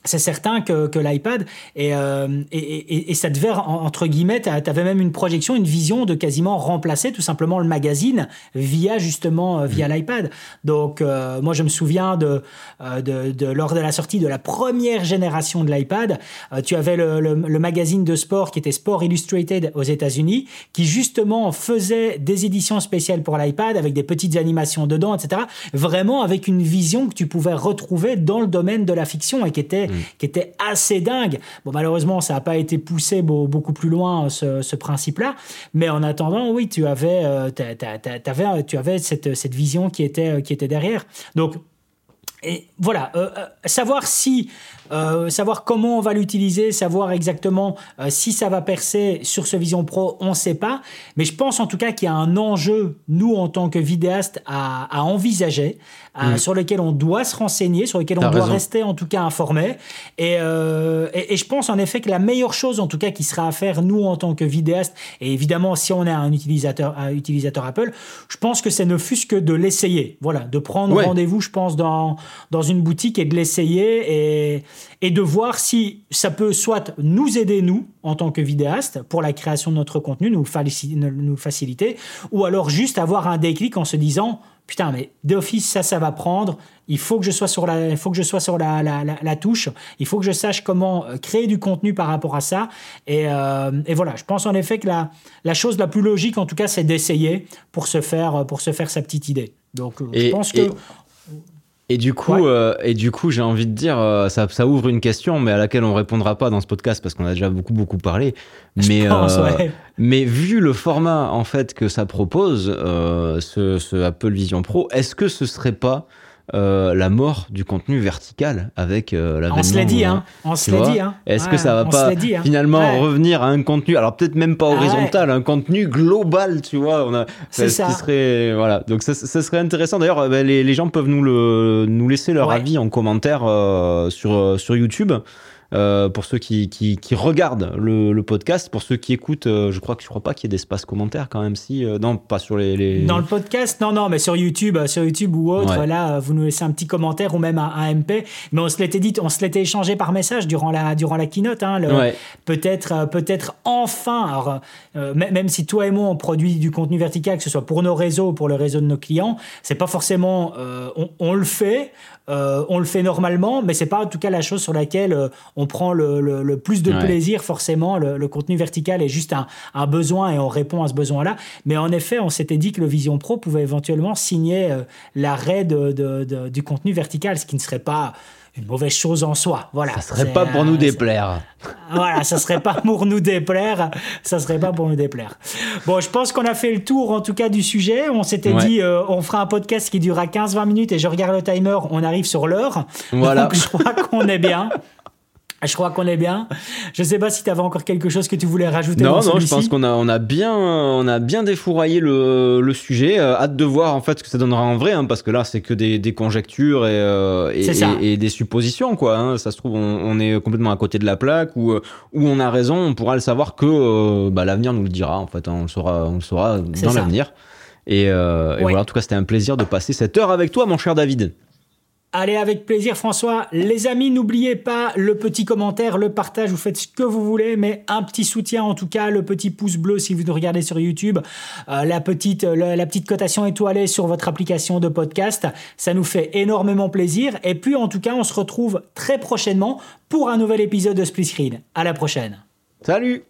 S1: c'est certain que, que l'iPad et, euh, et, et, et ça devait en- entre guillemets tu avais même une projection une vision de quasiment remplacer tout simplement le magazine via justement euh, via l'iPad. Donc euh, moi je me souviens de, euh, de, de- lors de la sortie de la première génération de l'iPad euh, tu avais le, le, le magazine de sport qui était Sport Illustrated aux États-Unis qui justement faisait des éditions spéciales pour l'iPad avec des petites animations dedans etc vraiment avec une vision que tu pouvais retrouver dans le domaine de la fiction et qui était qui était assez dingue. Bon, malheureusement, ça n'a pas été poussé beau- beaucoup plus loin, ce, principe-là. Mais en attendant, oui, tu avais, euh, tu avais cette, cette vision qui était, qui était derrière. Donc, et voilà, euh, euh, savoir si, euh, savoir comment on va l'utiliser, savoir exactement euh, si ça va percer sur ce Vision Pro, on ne sait pas. Mais je pense en tout cas qu'il y a un enjeu, nous en tant que vidéastes, à, à envisager, à- sur lequel on doit se renseigner, sur lequel on doit
S2: raison.
S1: rester en tout cas informé. Et, euh, et, et je pense en effet que la meilleure chose en tout cas qui sera à faire, nous en tant que vidéastes, et évidemment si on est un utilisateur, un utilisateur Apple, je pense que c'est ne fût-ce que de l'essayer. Voilà, de prendre
S2: Ouais.
S1: rendez-vous, je pense, dans, dans une boutique et de l'essayer et, et de voir si ça peut soit nous aider, nous, en tant que vidéastes, pour la création de notre contenu, nous, faciliter, ou alors juste avoir un déclic en se disant putain, mais d'office, ça, ça va prendre. Il faut que je sois sur la, il faut que je sois sur la, la, la, la touche. Il faut que je sache comment euh, créer du contenu par rapport à ça. Et, euh, et voilà, je pense en effet que la, la chose la plus logique, en tout cas, c'est d'essayer pour se faire, pour se faire sa petite idée. Donc, euh, je pense que
S2: et- Et du coup,
S1: Ouais.
S2: euh, et du coup, j'ai envie de dire, euh, ça, ça ouvre une question, mais à laquelle on répondra pas dans ce podcast parce qu'on a déjà beaucoup beaucoup parlé. Mais
S1: je pense,
S2: euh,
S1: ouais.
S2: mais vu le format en fait que ça propose, euh, ce, ce Apple Vision Pro, est-ce que ce serait pas euh, la mort du contenu vertical avec euh, l'avènement
S1: On se l'a dit,
S2: euh,
S1: hein. On se l'a dit, hein.
S2: Est-ce
S1: Ouais,
S2: que ça va pas
S1: dit, hein.
S2: finalement
S1: Ouais.
S2: revenir à un contenu, alors peut-être même pas
S1: Ah ouais.
S2: horizontal, un contenu global, tu vois On a,
S1: C'est
S2: ce
S1: ça.
S2: qui serait voilà. Donc ça, ça serait intéressant. D'ailleurs, euh, bah, les, les gens peuvent nous le nous laisser leur avis en commentaire euh, sur euh, sur YouTube. Euh, pour ceux qui, qui, qui regardent le, le podcast, pour ceux qui écoutent, euh, je crois que je crois pas qu'il y ait d'espace commentaire quand même si euh, non pas sur les, les...
S1: Dans le podcast, non, non, mais sur YouTube, sur YouTube ou autre,
S2: Ouais.
S1: là, vous nous laissez un petit commentaire ou même un, un MP. Mais on se l'était dit, on se l'était échangé par message durant la, durant la keynote. Hein,
S2: Ouais.
S1: Peut-être, peut-être enfin, alors, même si toi et moi on produit du contenu vertical, que ce soit pour nos réseaux ou pour le réseau de nos clients, c'est pas forcément, on, on le fait, euh, on le fait normalement, mais c'est pas en tout cas la chose sur laquelle euh, on prend le, le- le plus de
S2: Ouais.
S1: plaisir forcément. Le, le contenu vertical est juste un, un besoin et on répond à ce besoin-là. Mais en effet, on s'était dit que le Vision Pro pouvait éventuellement signer euh, l'arrêt de- de- de- du contenu vertical, ce qui ne serait pas une mauvaise chose en soi. Voilà.
S2: Ça serait pas pour nous déplaire.
S1: voilà, ça serait pas pour nous déplaire. Ça serait pas pour nous déplaire. Bon, je pense qu'on a fait le tour, en tout cas, du sujet. On s'était
S2: Ouais.
S1: dit, euh, on fera un podcast qui durera 15-20 minutes et je regarde le timer, on arrive sur l'heure.
S2: Voilà.
S1: Donc, je crois qu'on est bien. Je crois qu'on est bien. Je ne sais pas si tu avais encore quelque chose que tu voulais rajouter.
S2: Non, non, je pense qu'on a, on a bien, on a bien défouraillé le, le sujet. Euh, hâte de voir en fait ce que ça donnera en vrai, hein, parce que là, c'est que des, des conjectures et, euh, et, et, des suppositions, quoi. Hein. Ça se trouve, on, on, est complètement à côté de la plaque ou où on a raison. On pourra le savoir que euh, bah, l'avenir nous le dira. En fait, hein. on le saura, on le saura dans l'avenir. Et, et voilà. En tout cas, c'était un plaisir de passer cette heure avec toi, mon cher David.
S1: Allez, avec plaisir, François. Les amis, n'oubliez pas le petit commentaire, le partage, vous faites ce que vous voulez, mais un petit soutien en tout cas, le petit pouce bleu si vous nous regardez sur YouTube, euh, la, petite, la, petite cotation étoilée sur votre application de podcast. Ça nous fait énormément plaisir. Et puis, en tout cas, on se retrouve très prochainement pour un nouvel épisode de Split Screen. À la prochaine.
S2: Salut